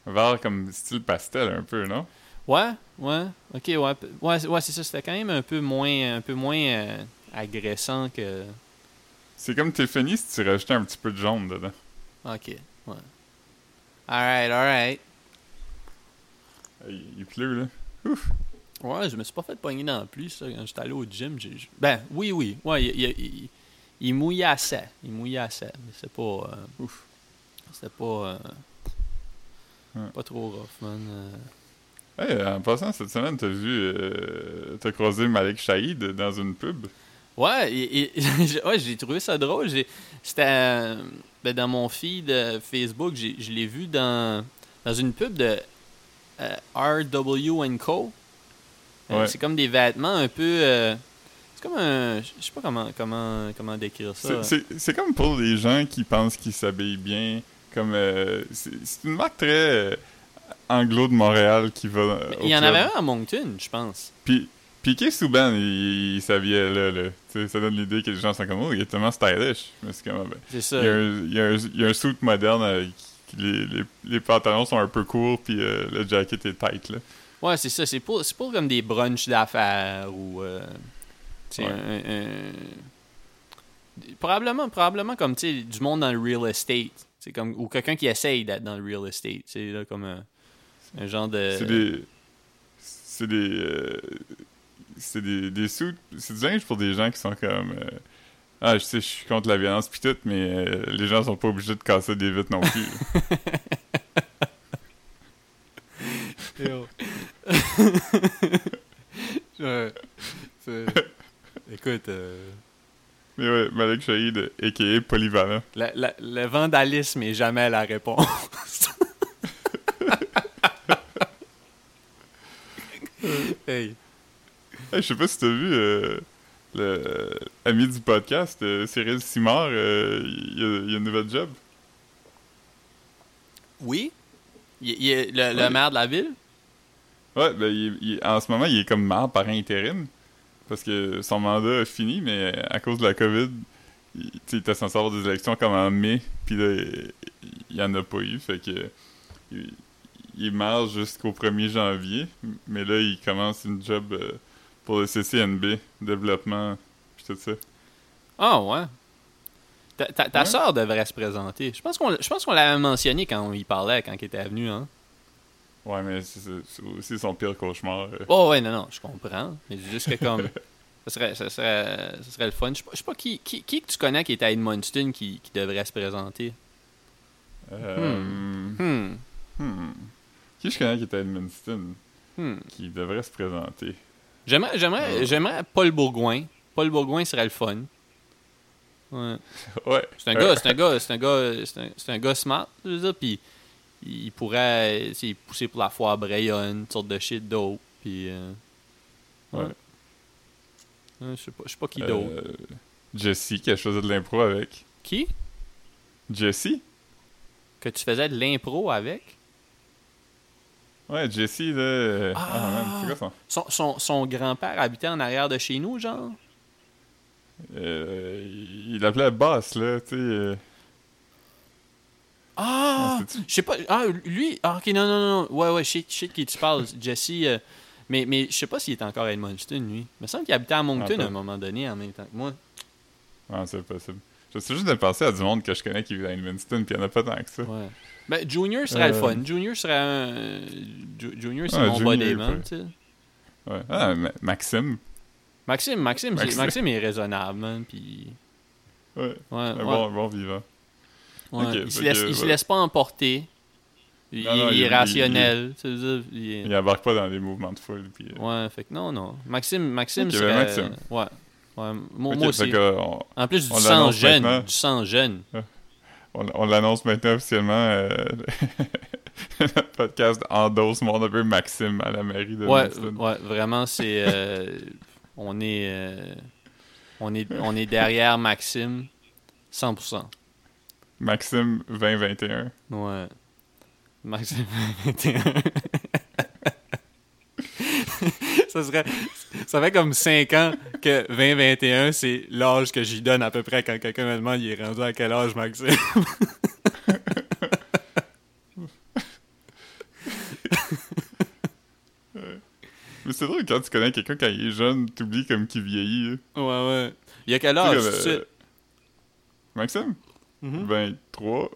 vert comme style pastel, un peu, non? Ouais, ouais, ok, ouais, ouais, c'est- ouais, c'est ça. C'était quand même un peu moins, un peu moins euh, agressant que. C'est comme Tiffany si tu rajoutais un petit peu de jaune dedans. Ok, ouais. Alright, alright. Il, il pleut, là. Ouais, je me suis pas fait pogner dans la pluie, ça, quand j'étais allé au gym. j'ai- Ben, oui, oui, ouais, il, il, il- il mouillait assez. Il mouillait assez, mais c'est pas. euh, Ouf. C'était pas. euh, Ouais. Pas trop rough, man. euh. Hey, en passant, cette semaine, t'as vu. euh, t'as croisé Malik Shahid dans une pub? Ouais, et, et- j'ai- ouais, j'ai trouvé ça drôle. C'était ben, dans mon feed Facebook, j'ai- je l'ai vu dans, dans une pub de RW Co. Euh, Ouais. C'est comme des vêtements un peu. euh, c'est comme un. Je sais pas comment, comment, comment décrire ça. C'est- comme pour les gens qui pensent qu'ils s'habillent bien. Comme. euh, c'est une marque très. anglo de Montréal qui va. Il y en avait un à Moncton, je pense. Puis, Piqué Souban, il, il s'habillait là, là. Ça donne l'idée que les gens sont comme, oh, il est tellement stylish. Mais c'est comme, ben, C'est il ça. y, a un, il, y a un, il y a un suit moderne avec les, les, les pantalons sont un peu courts, puis euh, le jacket est tight, là. Ouais, c'est ça. C'est pour, c'est pour comme des brunchs d'affaires ou. euh, tu sais, Ouais. un- un- Probablement, probablement comme tu sais, du monde dans le real estate. C'est comme, ou quelqu'un qui essaye d'être dans le real estate. C'est là comme un, un genre de. C'est des. C'est des. euh, c'est des, des suits. C'est du linge pour des gens qui sont comme. euh, ah, je sais, je suis contre la violence pis tout, mais euh, les gens sont pas obligés de casser des vitres non plus. Ouais. Écoute, euh, mais ouais, Malik Shahid, a.k.a. Polyvalent. la- la- le vandalisme est jamais la réponse. hey. Hey, je sais pas si t'as vu euh, le ami du podcast, euh, Cyril Simard, euh, il y, a- a une nouvelle job. Oui? Il, il est le, le Ouais. maire de la ville? Ouais, ben il, il- en ce moment, il est comme maire par intérim. Parce que son mandat a fini, mais à cause de la COVID, il, il était censé avoir des élections comme en mai, puis là, il, il y en a pas eu. Fait que il, il est maire jusqu'au 1er janvier, mais là, il commence une job euh, pour le CCNB, développement, puis tout ça. Ah ouais. Ta, ta, ta Ouais. soeur devrait se présenter. Je pense qu'on je pense qu'on l'avait mentionné quand on y parlait, quand il était venu. Hein? Ouais, mais c'est aussi son pire cauchemar. euh. Oh ouais, non, non, je comprends. Mais juste que comme. Ça serait, ça serait, ça serait le fun. Je sais pas, je sais pas qui, qui, qui que tu connais qui est à Edmundston qui, qui devrait se présenter? Euh, Hmm. hmm. Qui je connais qui est à Edmundston, Hmm. qui devrait se présenter? J'aimerais, j'aimerais, Ouais. j'aimerais Paul Bourgoin. Paul Bourgoin serait le fun. Ouais. Ouais. C'est un Euh, gars, c'est un gars, c'est un gars, c'est un, c'est un gars smart, je veux dire, puis il pourrait, pousser pour la foire Brayonne, une sorte de shit dope, puis euh, ouais. Ouais. Ouais, je sais pas, pas qui d'autre. Euh, Jessie qui a choisi de l'impro avec. Qui? Jessie? Que tu faisais de l'impro avec? Ouais, Jessie, là. euh, Ah. Ah, man, c'est quoi son. Son, son, son grand-père habitait en arrière de chez nous, genre? Euh, il l'appelait Boss, là, tu sais. Ah! c'est-tu- Je sais pas. Ah, lui. Ah, ok, non, non, non. Ouais, ouais, je sais, je sais de qui tu parles, Jesse. euh, mais, mais je sais pas s'il est encore à Edmundston, lui. Il me semble qu'il habitait à Moncton Ah, à un moment donné, en même temps que moi. Ah, c'est possible. J'essaie juste de penser à du monde que je connais qui vit à Edmundston, puis il y en a pas tant que ça. Ouais. Ben, Junior serait le Euh. fun. Junior serait un. Ju- Junior, c'est Ouais, mon body, man, tu sais. Ouais. Ah, Ma- Maxime. Maxime, Maxime, Maxime. Maxime est raisonnable, man. Puis. Ouais. Ouais, ouais, bon, bon vivant. Ouais. il se laisse, il se ouais. laisse pas emporter. Il, Non, non, il il- est il- rationnel. veux dire, il Il embarque pas dans les mouvements de foule, puis. euh, Ouais, fait que non, non. Maxime, Maxime Ok, serait. ben, Maxime. Ouais. Ouais, moi, aussi. on, En plus, du sang jeune. maintenant. Du sang jeune. on, on l'annonce maintenant officiellement. Euh, le podcast endosse mon neveu Maxime à la mairie de Ouais, ouais, vraiment, c'est. euh, on est. euh, on est, on est derrière Maxime, 100%. Maxime 2021. Ouais. Maxime 21. ça serait. Ça fait comme 5 ans que 2021, c'est l'âge que j'y donne à peu près quand quelqu'un me demande il est rendu à quel âge, Maxime? Mais c'est drôle quand tu connais quelqu'un quand il est jeune, t'oublies comme qu'il vieillit. hein. Ouais, ouais. Il y a quel Tu sais, âge, euh, suite? Maxime? Mhm. 23.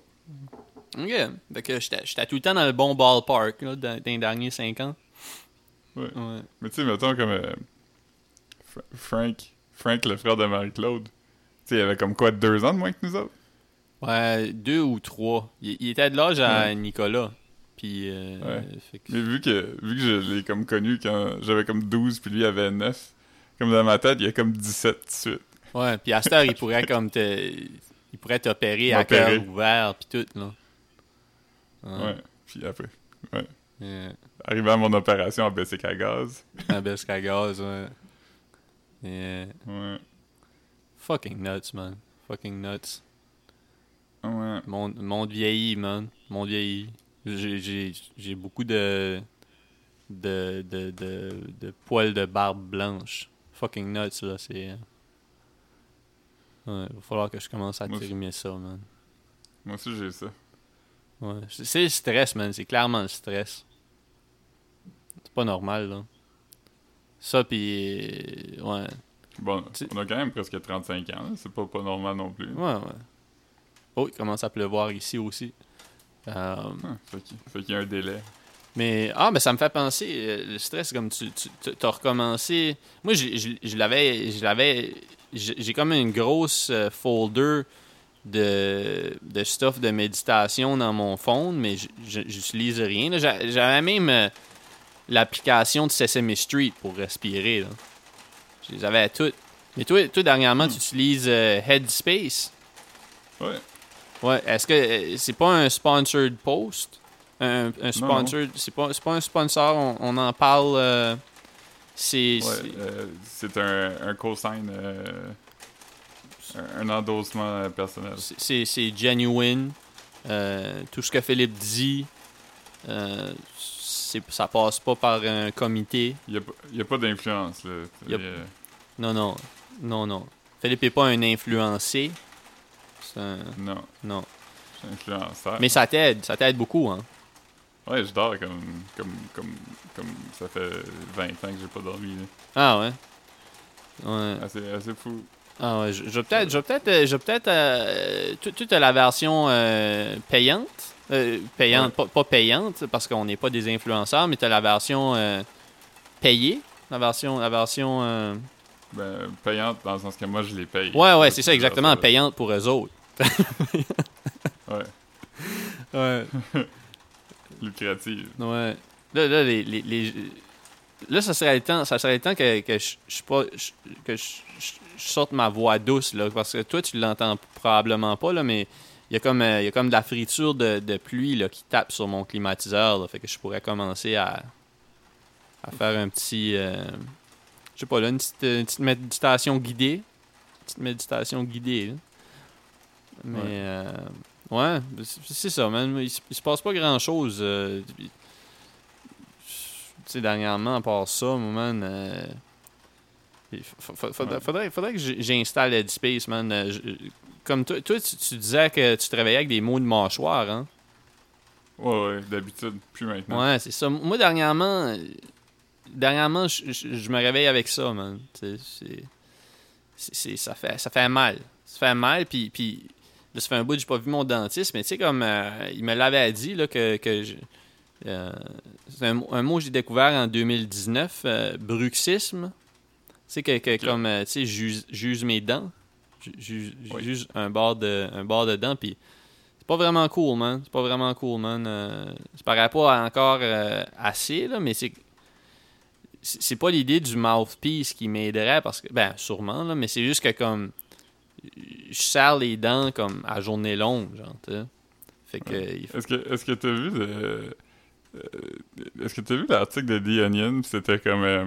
Ok. Fait que j'étais j'étais tout le temps dans le bon ballpark, là, dans, dans les derniers 5 ans. Ouais. Ouais. Mais tu sais, mettons comme euh, Fra- Frank, Frank, le frère de Marie-Claude. Tu sais, il avait comme quoi, deux ans de moins que nous autres? Ouais, deux ou trois. Il, il était de l'âge à Ouais. Nicolas. Puis, euh, Ouais. fait que- Mais vu que, vu que je l'ai comme connu quand j'avais comme 12 puis lui avait 9, comme dans ma tête, il y a comme 17 tout de suite. ouais, puis à cette heure, il pourrait comme te... Il pourrait t'opérer à cœur ouvert, puis tout, là. Ouais. Puis après, Yeah. arrivé à mon opération en Bessic à gaz. Un bisque à gaz, ouais. Yeah. Ouais. Fucking nuts, man. Fucking nuts. Ouais. Monde, monde vieillit, man. Monde vieillit. J'ai- beaucoup de de, de, de, de poils de barbe blanche. Fucking nuts, là. C'est. Ouais, il va falloir que je commence à trimer ça, man. Moi aussi, j'ai ça. Ouais. C'est le stress, man. C'est clairement le stress. C'est pas normal, là. Ça, pis. euh, Ouais. Bon, on a quand même presque 35 ans. C'est pas, pas normal non plus. Ouais, ouais. Oh, il commence à pleuvoir ici aussi. Euh, Ah, fait qu'il y a un délai. Mais, ah, mais ça me fait penser, euh, le stress, comme tu, tu as recommencé. Moi, je, je, je l'avais, je l'avais, j'ai comme une grosse euh, folder de, de stuff de méditation dans mon phone, mais j'utilise rien. J'avais même euh, l'application de Sesame Street pour respirer. Là. Je les avais toutes. Mais toi, toi dernièrement, tu utilises euh, Headspace? Ouais. Ouais, est-ce que euh, c'est pas un sponsored post? Un, un sponsored, c'est pas, c'est pas un sponsor, on, on en parle. euh, c'est. Ouais, euh, un, un cosign, euh, un, endossement euh, personnel. c'est- genuine. Tout ce que Philippe dit, ça passe pas par un comité. Il n'y a, a pas d'influence. a- Non, non, non, non. Philippe est pas un influencé. Un- non, Non. influenceur. Mais ça t'aide, ça t'aide beaucoup, hein. Ouais, je dors comme, comme, comme, comme ça fait 20 ans que j'ai pas dormi. là. Ah ouais. Ouais. Assez, assez fou. Ah ouais, je je vais peut-être, je peut-être, euh, je peut-être, euh, tu, tu as la version euh, payante, Euh, payante, pas, pas payante parce qu'on n'est pas des influenceurs, mais tu as la version payée, la version, la version, Ben, payante dans le sens que moi je les paye. ouais ouais, c'est ça exactement, payante pour eux autres. Ouais, Ouais, lucrative. ouais. Là, là, les, les, les- là, ça serait le temps, ça serait le temps que, que je, je, que je, sorte ma voix douce là, parce que toi tu l'entends probablement pas là, mais il y a comme, euh, il y a comme de la friture de, de pluie là, qui tape sur mon climatiseur, là, fait que je pourrais commencer à, à faire un petit, euh, je sais pas là, une petite, une petite méditation guidée, une petite méditation guidée. là. Mais Ouais. euh, ouais, c'est c'est ça, man. Il, se- il se passe pas grand chose. tu sais, dernièrement, à part ça, man. euh, faudrait, faudrait, faudrait que j'installe Headspace, man. Euh, je- comme toi, toi tu, tu disais que tu travaillais avec des mots de mâchoire, hein? Ouais, ouais, d'habitude, plus maintenant. Ouais, c'est ça. Moi, dernièrement, euh, dernièrement, je, je- je me réveille avec ça, man. C'est, ça, fait, ça fait mal. Ça fait mal, puis là, ça fait un bout que j'ai pas vu mon dentiste, mais tu sais, comme euh, il me l'avait dit, là, que, que je- euh, c'est un, mot- un mot que j'ai découvert en 2019, euh, bruxisme. Tu sais, que, que comme, tu sais, j'use j'use mes dents. Oui. J'use un bord de, un bord de dents, puis c'est pas vraiment cool, man. C'est pas vraiment cool, man. Ça paraît pas encore assez, là, mais c'est. C'est c'est pas l'idée du mouthpiece qui m'aiderait parce que. Ben, sûrement, là, mais c'est juste que comme. Je serre les dents comme à journée longue, genre, tu sais. Fait que. faut- Est-ce que est-ce que t'as vu le euh, est-ce que t'as vu l'article de The Onion c'était comme euh,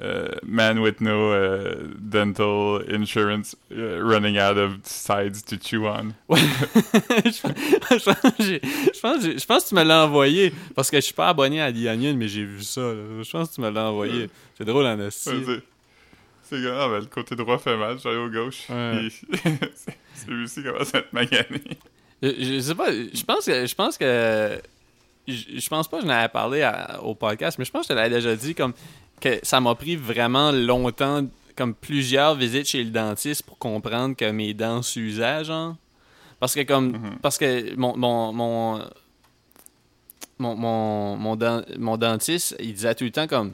euh, man with no dental insurance running out of sides to chew on? Ouais. je, pense je pense que tu me l'as envoyé. Parce que je suis pas abonné à The Onion, mais j'ai vu ça. là. Je pense que tu me l'as envoyé. C'est drôle en esti. Ouais, c'est- comme, ah, ben, le côté droit fait mal, j'allais au gauche. Ouais. Celui-ci commence à être magané. Je, je sais pas, je pense que je pense que je, je pense pas que je n'avais parlé à- au podcast, mais je pense que je l'avais déjà dit comme que ça m'a pris vraiment longtemps comme plusieurs visites chez le dentiste pour comprendre que mes dents s'usaient genre parce que comme Mhm. parce que mon mon mon mon, mon, mon, dent- mon dentiste, il disait tout le temps comme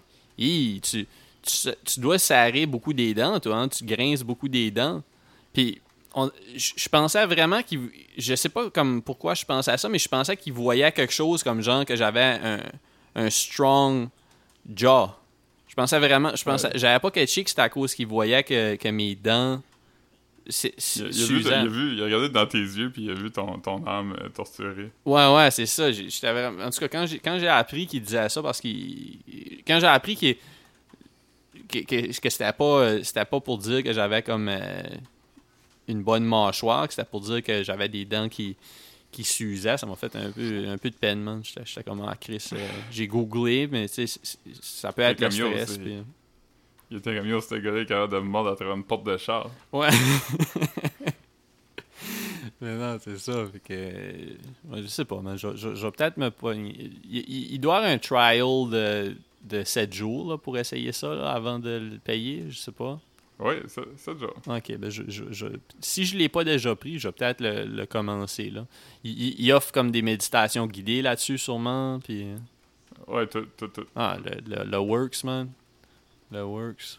tu, tu, tu dois serrer beaucoup des dents, toi, hein, tu grinces beaucoup des dents. Puis je pensais vraiment qu'il. Je sais pas comme pourquoi je pensais à ça, mais je pensais qu'il voyait quelque chose comme genre que j'avais un, un strong jaw. Je pensais vraiment. Je pensais. Ouais. J'avais pas catché que c'était à cause qu'il voyait que, que mes dents. c'est- Il a, il a vu, il a vu, il a regardé dans tes yeux, puis il a vu ton, ton âme euh, torturée. Ouais, ouais, c'est ça. En tout cas, quand j'ai, quand j'ai appris qu'il disait ça, parce qu'il. Quand j'ai appris qu'il- que, que, que c'était pas euh, c'était pas pour dire que j'avais comme euh, une bonne mâchoire, que c'était pour dire que j'avais des dents qui, qui s'usaient, ça m'a fait un peu, un peu de peine, man. J'étais, comme, ah, Chris, euh, j'ai googlé, mais tu sais, ça peut être le stress. puis- Il était comme yo, ce gars-là est capable de me mordre à travers une porte de char. Ouais. Mais non, c'est ça. Fait que. ouais, je sais pas, man. Je, je- je vais peut-être me pogner. Il, il- il doit y avoir un trial de, de 7 jours là, pour essayer ça là, avant de le payer. Je sais pas. Ça, ça déjà. Ok, ben je, je, je- si je l'ai pas déjà pris, je vais peut-être le, le commencer. Là. Il, il- offre comme des méditations guidées là-dessus, sûrement. Puis. Ouais, tout, tout, tout. Ah, le, le, le Works, man. Le Works.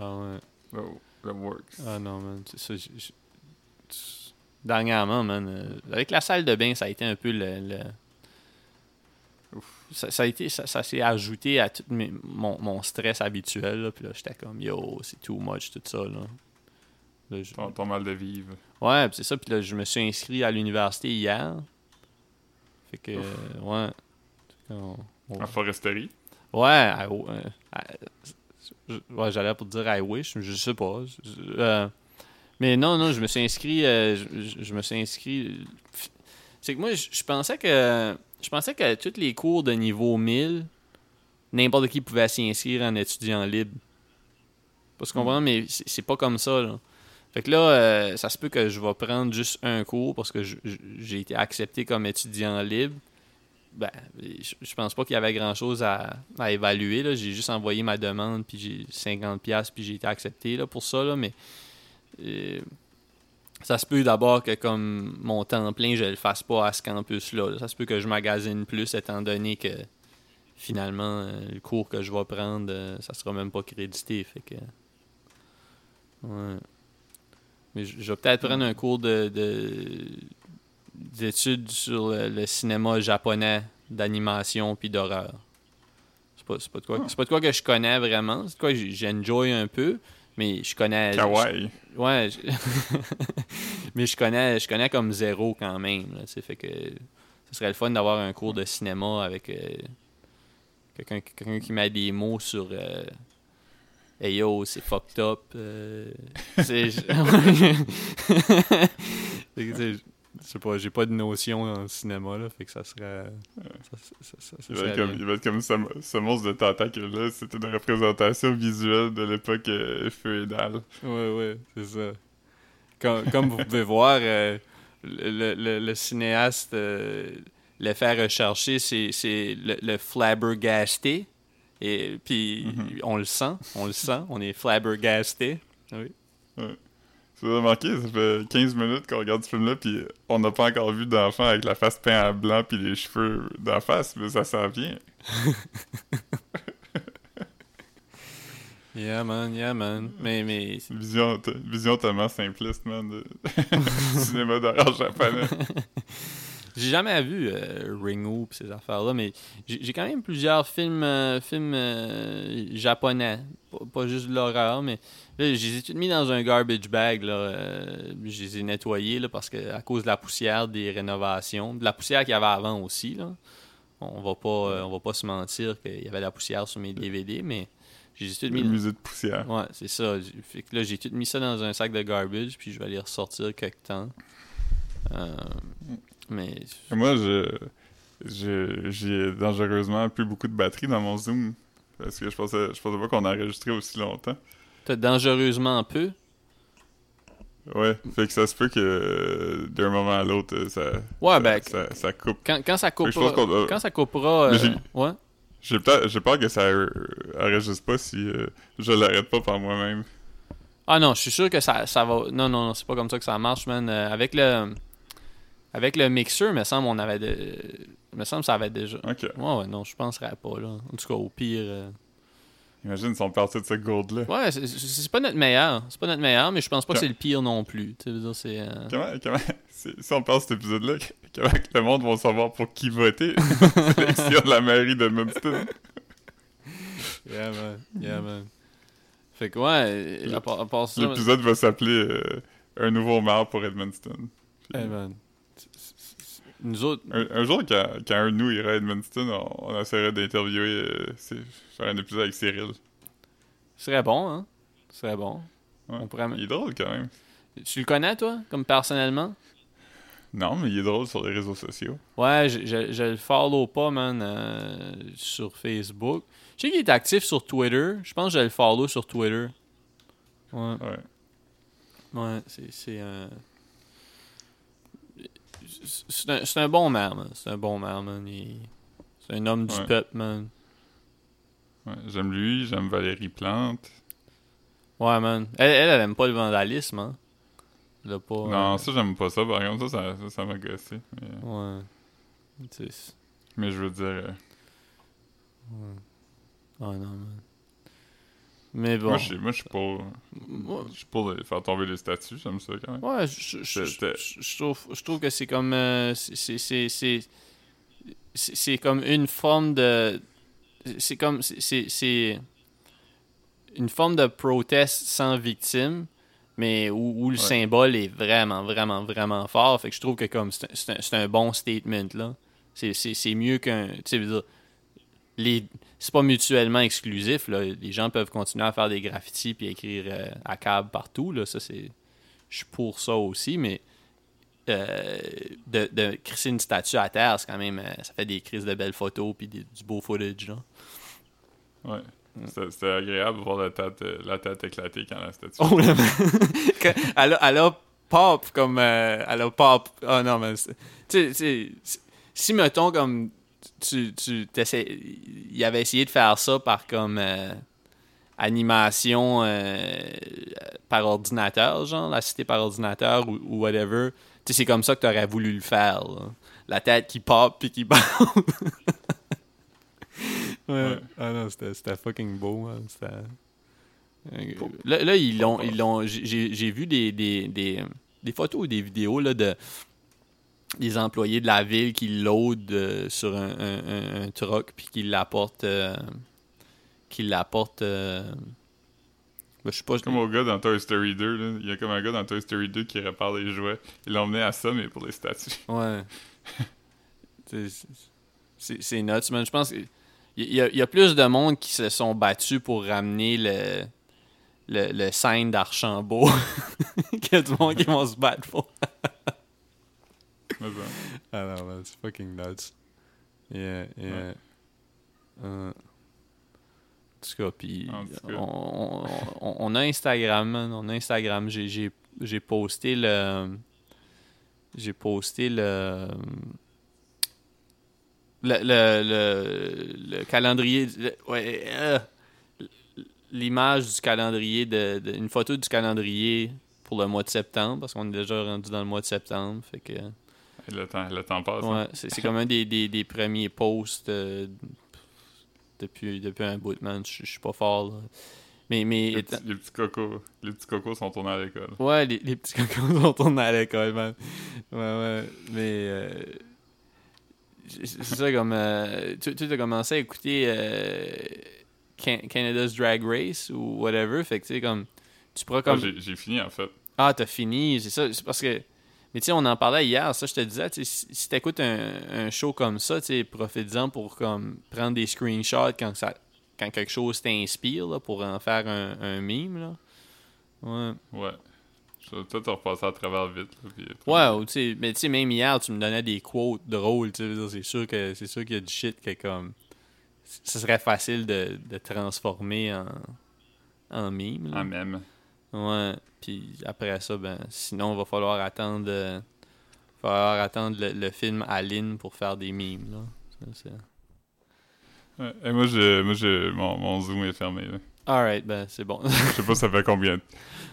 Ah ouais. Le, le works. Ah non, man. ça, Dernièrement, man. euh, avec la salle de bain, ça a été un peu le. Ça, ça a été, ça, ça s'est ajouté à tout mes- mon, mon stress habituel. Là, puis là, j'étais comme, yo, c'est too much, tout ça. Là. Là, je- Ton, ton mal de vivre. Ouais, c'est ça. Puis là, je me suis inscrit à l'université hier. Fait que, euh, ouais. On- on- En foresterie? Ouais, euh, ouais, j'allais pour dire I wish, je sais pas. Je- euh, mais non, non, je me suis inscrit. euh, je, je- je me suis inscrit. C'est que moi, je, je pensais que. Je pensais que tous les cours de niveau 1000, n'importe qui pouvait s'y inscrire en étudiant libre. Parce qu'on comprend, mais c'est pas comme ça, là. Fait que là, euh, ça se peut que je vais prendre juste un cours parce que j'ai été accepté comme étudiant libre. Ben, je, pense pas qu'il y avait grand chose à, à évaluer. J'ai juste envoyé ma demande, puis j'ai 50$, piastres, puis j'ai été accepté là, pour ça. Là, mais euh, ça se peut d'abord que comme mon temps plein, je le fasse pas à ce campus-là. là. Ça se peut que je magasine plus, étant donné que finalement, euh, le cours que je vais prendre, euh, ça sera même pas crédité. Fait que. Ouais. Mais je vais peut-être prendre un cours de, de- d'études sur le, le cinéma japonais d'animation puis d'horreur. C'est pas, pas de quoi, c'est pas de quoi que je connais vraiment. C'est de quoi que j'enjoy un peu, mais je connais. Kawaii. je- ouais. je- mais je connais, je connais comme zéro quand même. Là, fait que ce serait le fun d'avoir un cours de cinéma avec euh, quelqu'un, qui met des mots sur. euh, Hey yo, c'est fucked up. euh, je sais pas, j'ai pas de notion le cinéma, là, fait que ça serait. Ça, va, être comme, ce, monstre de tentacule-là. C'était une représentation visuelle de l'époque euh, féodale. Ouais, ouais, c'est ça. Comme, comme vous pouvez voir, euh, le, le- le cinéaste, euh, le fait rechercher, c'est c'est le, le flabbergasté. Et puis, Mhm. on le sent, on le sent, on est flabbergasté. Oui. Ça avez remarqué, ça fait 15 minutes qu'on regarde ce film-là, puis on n'a pas encore vu d'enfant avec la face peinte à blanc puis les cheveux d'en face, mais ça s'en vient. Yeah, man, yeah, man. Mais, mais vision, vision tellement simpliste, man, de du cinéma d'horreur japonais. J'ai jamais vu euh, Ringo pis ces affaires-là, mais j'ai j'ai quand même plusieurs films, euh, films euh, japonais. Pas, pas juste de l'horreur, mais là, je les ai tous mis dans un garbage bag. Là. je les ai nettoyés là, parce que à cause de la poussière des rénovations, de la poussière qu'il y avait avant aussi. Là. On va pas, on va pas se mentir qu'il y avait de la poussière sur mes DVD, mais j'ai tous Le mis. musée de poussière. Ouais, c'est ça. J'ai- Fait que là, j'ai tout mis ça dans un sac de garbage, puis je vais les ressortir quelque temps. Euh, mais. Moi, j'ai dangereusement plus beaucoup de batterie dans mon Zoom. Parce que je pensais, je pensais pas qu'on enregistrait aussi longtemps. T'as dangereusement peu? Ouais, fait que ça se peut que euh, d'un moment à l'autre, ça, Ouais, ça, ben, ça, ça coupe. quand, quand ça coupera. Quand ça coupera. Euh, j'ai- ouais. J'ai peut-être, j'ai peur que ça enregistre pas si euh, je l'arrête pas par moi-même. Ah non, je suis sûr que ça, ça va. Non, non, non, c'est pas comme ça que ça marche, man. Euh, avec le. Avec le mixeur, me semble, on avait. De... me semble que ça avait déjà. Ok. Ouais, ouais, non, je penserais pas, là. En tout cas, au pire. euh, Imagine si on partait de ce gold-là. Ouais, c'est- pas notre meilleur. C'est pas notre meilleur, mais je pense pas que c'est le pire non plus. Tu veux dire, c'est. euh, Comment, comment, si, on passe cet épisode-là, comment que le monde va savoir pour qui voter? Sélection de la mairie de Edmundston. Yeah, man. Yeah, man. Fait que, ouais, à part, à part ça. L'épisode va s'appeler euh, Un nouveau maire pour Edmundston. Puis, Hey, man. Nous autres. un, un jour, quand, quand un de nous irait à Edmundston, on, on essaierait d'interviewer, euh, faire un épisode avec Cyril. Ce serait bon, hein? Ce serait bon. Ouais. On pourrait... Il est drôle quand même. Tu le connais, toi, comme personnellement? Non, mais il est drôle sur les réseaux sociaux. Ouais, je, je, je le follow pas, man, euh, sur Facebook. Je sais qu'il est actif sur Twitter. Je pense que je le follow sur Twitter. Ouais, Ouais. ouais, c'est... C'est un... C'est un, un bon maire, man. C'est un bon maire, man. C'est un homme du Ouais. peuple, man. ouais. J'aime lui, j'aime Valérie Plante. Ouais, man. Elle, elle, elle aime pas le vandalisme, hein. Elle a pas... Non, euh, ça, j'aime pas ça. Par contre, ça, ça, m'a gossé. Mais, Ouais. Mais je veux dire, euh, Oh non, man. Mais bon. moi, je suis- moi, je suis pour, Moi- je suis pour les- faire tomber les statues. J'aime ça quand même. Ouais, je, je, trouve, je trouve que c'est comme. euh, c'est- comme une forme de. C'est comme. c'est- une forme de proteste sans victime, mais où, où le Ouais. symbole est vraiment, vraiment, vraiment fort. Fait que je trouve que comme c'est un, un- bon statement, là. C'est- mieux qu'un. Tu sais, je veux dire, les c'est pas mutuellement exclusif là. les gens peuvent continuer à faire des graffitis puis écrire euh, à câble partout là ça c'est je suis pour ça aussi mais euh, de, de crisser une statue à terre c'est quand même euh, ça fait des crises de belles photos puis des- du beau footage là. Ouais. C'était c'était agréable de voir la tête, euh, la tête éclater quand la statue. Oh? Que- elle, a, elle a pop comme. euh, elle a pop. Oh non, mais. c'est- Tu sais, tu sais, si mettons comme. Tu, tu Il avait essayé de faire ça par comme. euh, animation euh, par ordinateur, genre, la cité par ordinateur ou, ou whatever. Tu sais, c'est comme ça que t'aurais voulu le faire. là. La tête qui pop puis qui bounce. ouais. Ouais. Ah non, c'était fucking beau. C'était. Là, là, ils l'ont. J'ai vu des, des, des, des photos ou des vidéos là, de des employés de la ville qui loadent euh, sur un, un, un- un truck puis qui l'apportent. euh, qui l'apportent. euh, ben, je sais pas. Comme au gars dans Toy Story 2, là. il y a comme un gars dans Toy Story 2 qui répare les jouets. L'ont emmené à ça, mais pour les statues. Ouais. C'est- nuts, man. Je pense qu'il y, a- il y a plus de monde qui se sont battus pour ramener le, le, le d'Archambault a du monde qui vont se battre pour. Ah non, man, c'est fucking nuts. Yeah, yeah. Euh, en tout cas, puis on, on- on a Instagram, man. On a Instagram. J'ai- posté le. J'ai posté le. Le, le, le, le calendrier. le- ouais, euh, L'image du calendrier, de, de- une photo du calendrier pour le mois de septembre, parce qu'on est déjà rendu dans le mois de septembre. Fait que. Le temps, le temps passe. hein. Ouais, c'est c'est comme un des, des, des premiers posts euh, depuis, depuis un bout de man. Je suis pas fort. là. Mais, mais Les, étant- petits, les petits cocos. Les petits cocos sont tournés à l'école. ouais, les, les petits cocos sont tournés à l'école, man. Ouais, ouais. Mais euh, c'est ça comme. euh, tu, tu as commencé à écouter euh, Can- Canada's Drag Race ou whatever. Fait que tu sais, comme. Tu pourras Ah, comme. j'ai fini, en fait. Ah, t'as fini, c'est ça. C'est parce que. Mais tu sais, on en parlait hier, ça, je te disais, tu sais, si, si t'écoutes un, un show comme ça, tu profite-en pour comme prendre des screenshots quand, ça, quand quelque chose t'inspire, pour en faire un, un meme, là. Ouais. Ouais. Je vais peut-être repasser à travers vite. là, puis- Ouais, ou tu mais tu sais, même hier, tu me donnais des quotes drôles, tu c'est sûr que c'est sûr qu'il y a du shit que comme. Ce serait facile de, de transformer en, en meme. là. En. Ouais, puis après ça, ben, sinon, il va falloir attendre, euh, falloir attendre le, le film Aline pour faire des memes, là. Ça, c'est- Ouais. Et moi, je, moi je, mon, mon zoom est fermé. là. Alright, ben, c'est bon. Je sais pas ça fait combien.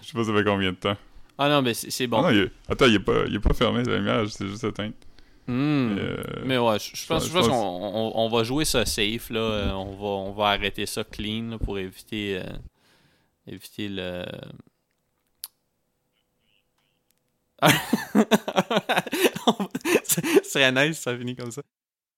Je sais pas ça fait combien de temps. ah non, ben, c'est Ah bon. non, il est- Attends, il est pas, il est pas fermé la lumière, c'est juste éteint. Mais, euh, Mais ouais, je, pense, pense qu'on on, on va jouer ça safe, là. Euh, on, va, on va arrêter ça clean, là, pour éviter, euh, éviter le... Serait nice ça finit comme ça.